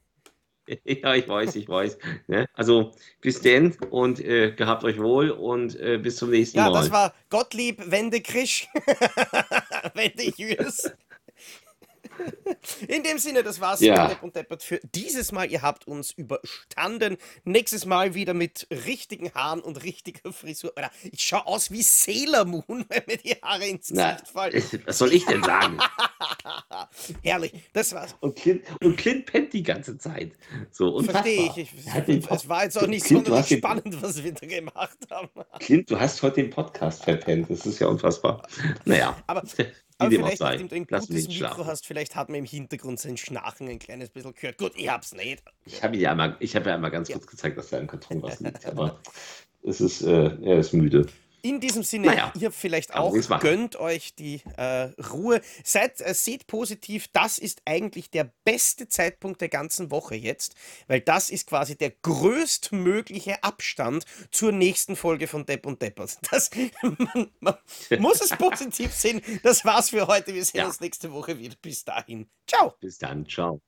Ja, ich weiß, ich weiß. Ne? Also bis denn und äh, gehabt euch wohl und äh, bis zum nächsten ja, Mal. Ja, das war Gottlieb Wende Krisch. Wende Jürs. In dem Sinne, das war's ja. und Deppert für dieses Mal. Ihr habt uns überstanden. Nächstes Mal wieder mit richtigen Haaren und richtiger Frisur. Oder ich schaue aus wie Sailor Moon, wenn mir die Haare ins Gesicht Na, fallen. Was soll ich denn sagen? Herrlich, das war's. Und Clint, und Clint pennt die ganze Zeit. So, Verstehe ich. ich es war jetzt auch nicht Clint, sonderlich spannend, was wir da gemacht haben. Clint, du hast heute den Podcast verpennt. Das ist ja unfassbar. Naja. Aber aber vielleicht, nachdem du ein gutes Mikro schlafen. hast, vielleicht hat man im Hintergrund sein Schnarchen ein kleines bisschen gehört. Gut, ich hab's nicht. Ich habe ja einmal, ich habe ja einmal ganz ja. kurz gezeigt, dass da im Karton was liegt, aber es ist, äh, er ist müde. In diesem Sinne, naja, ihr vielleicht auch, gönnt euch die äh, Ruhe. Seid, äh, seht positiv, das ist eigentlich der beste Zeitpunkt der ganzen Woche jetzt, weil das ist quasi der größtmögliche Abstand zur nächsten Folge von Depp und Deppers. Das, man, man muss es positiv sehen. Das war's für heute. Wir sehen ja. uns nächste Woche wieder. Bis dahin. Ciao. Bis dann. Ciao.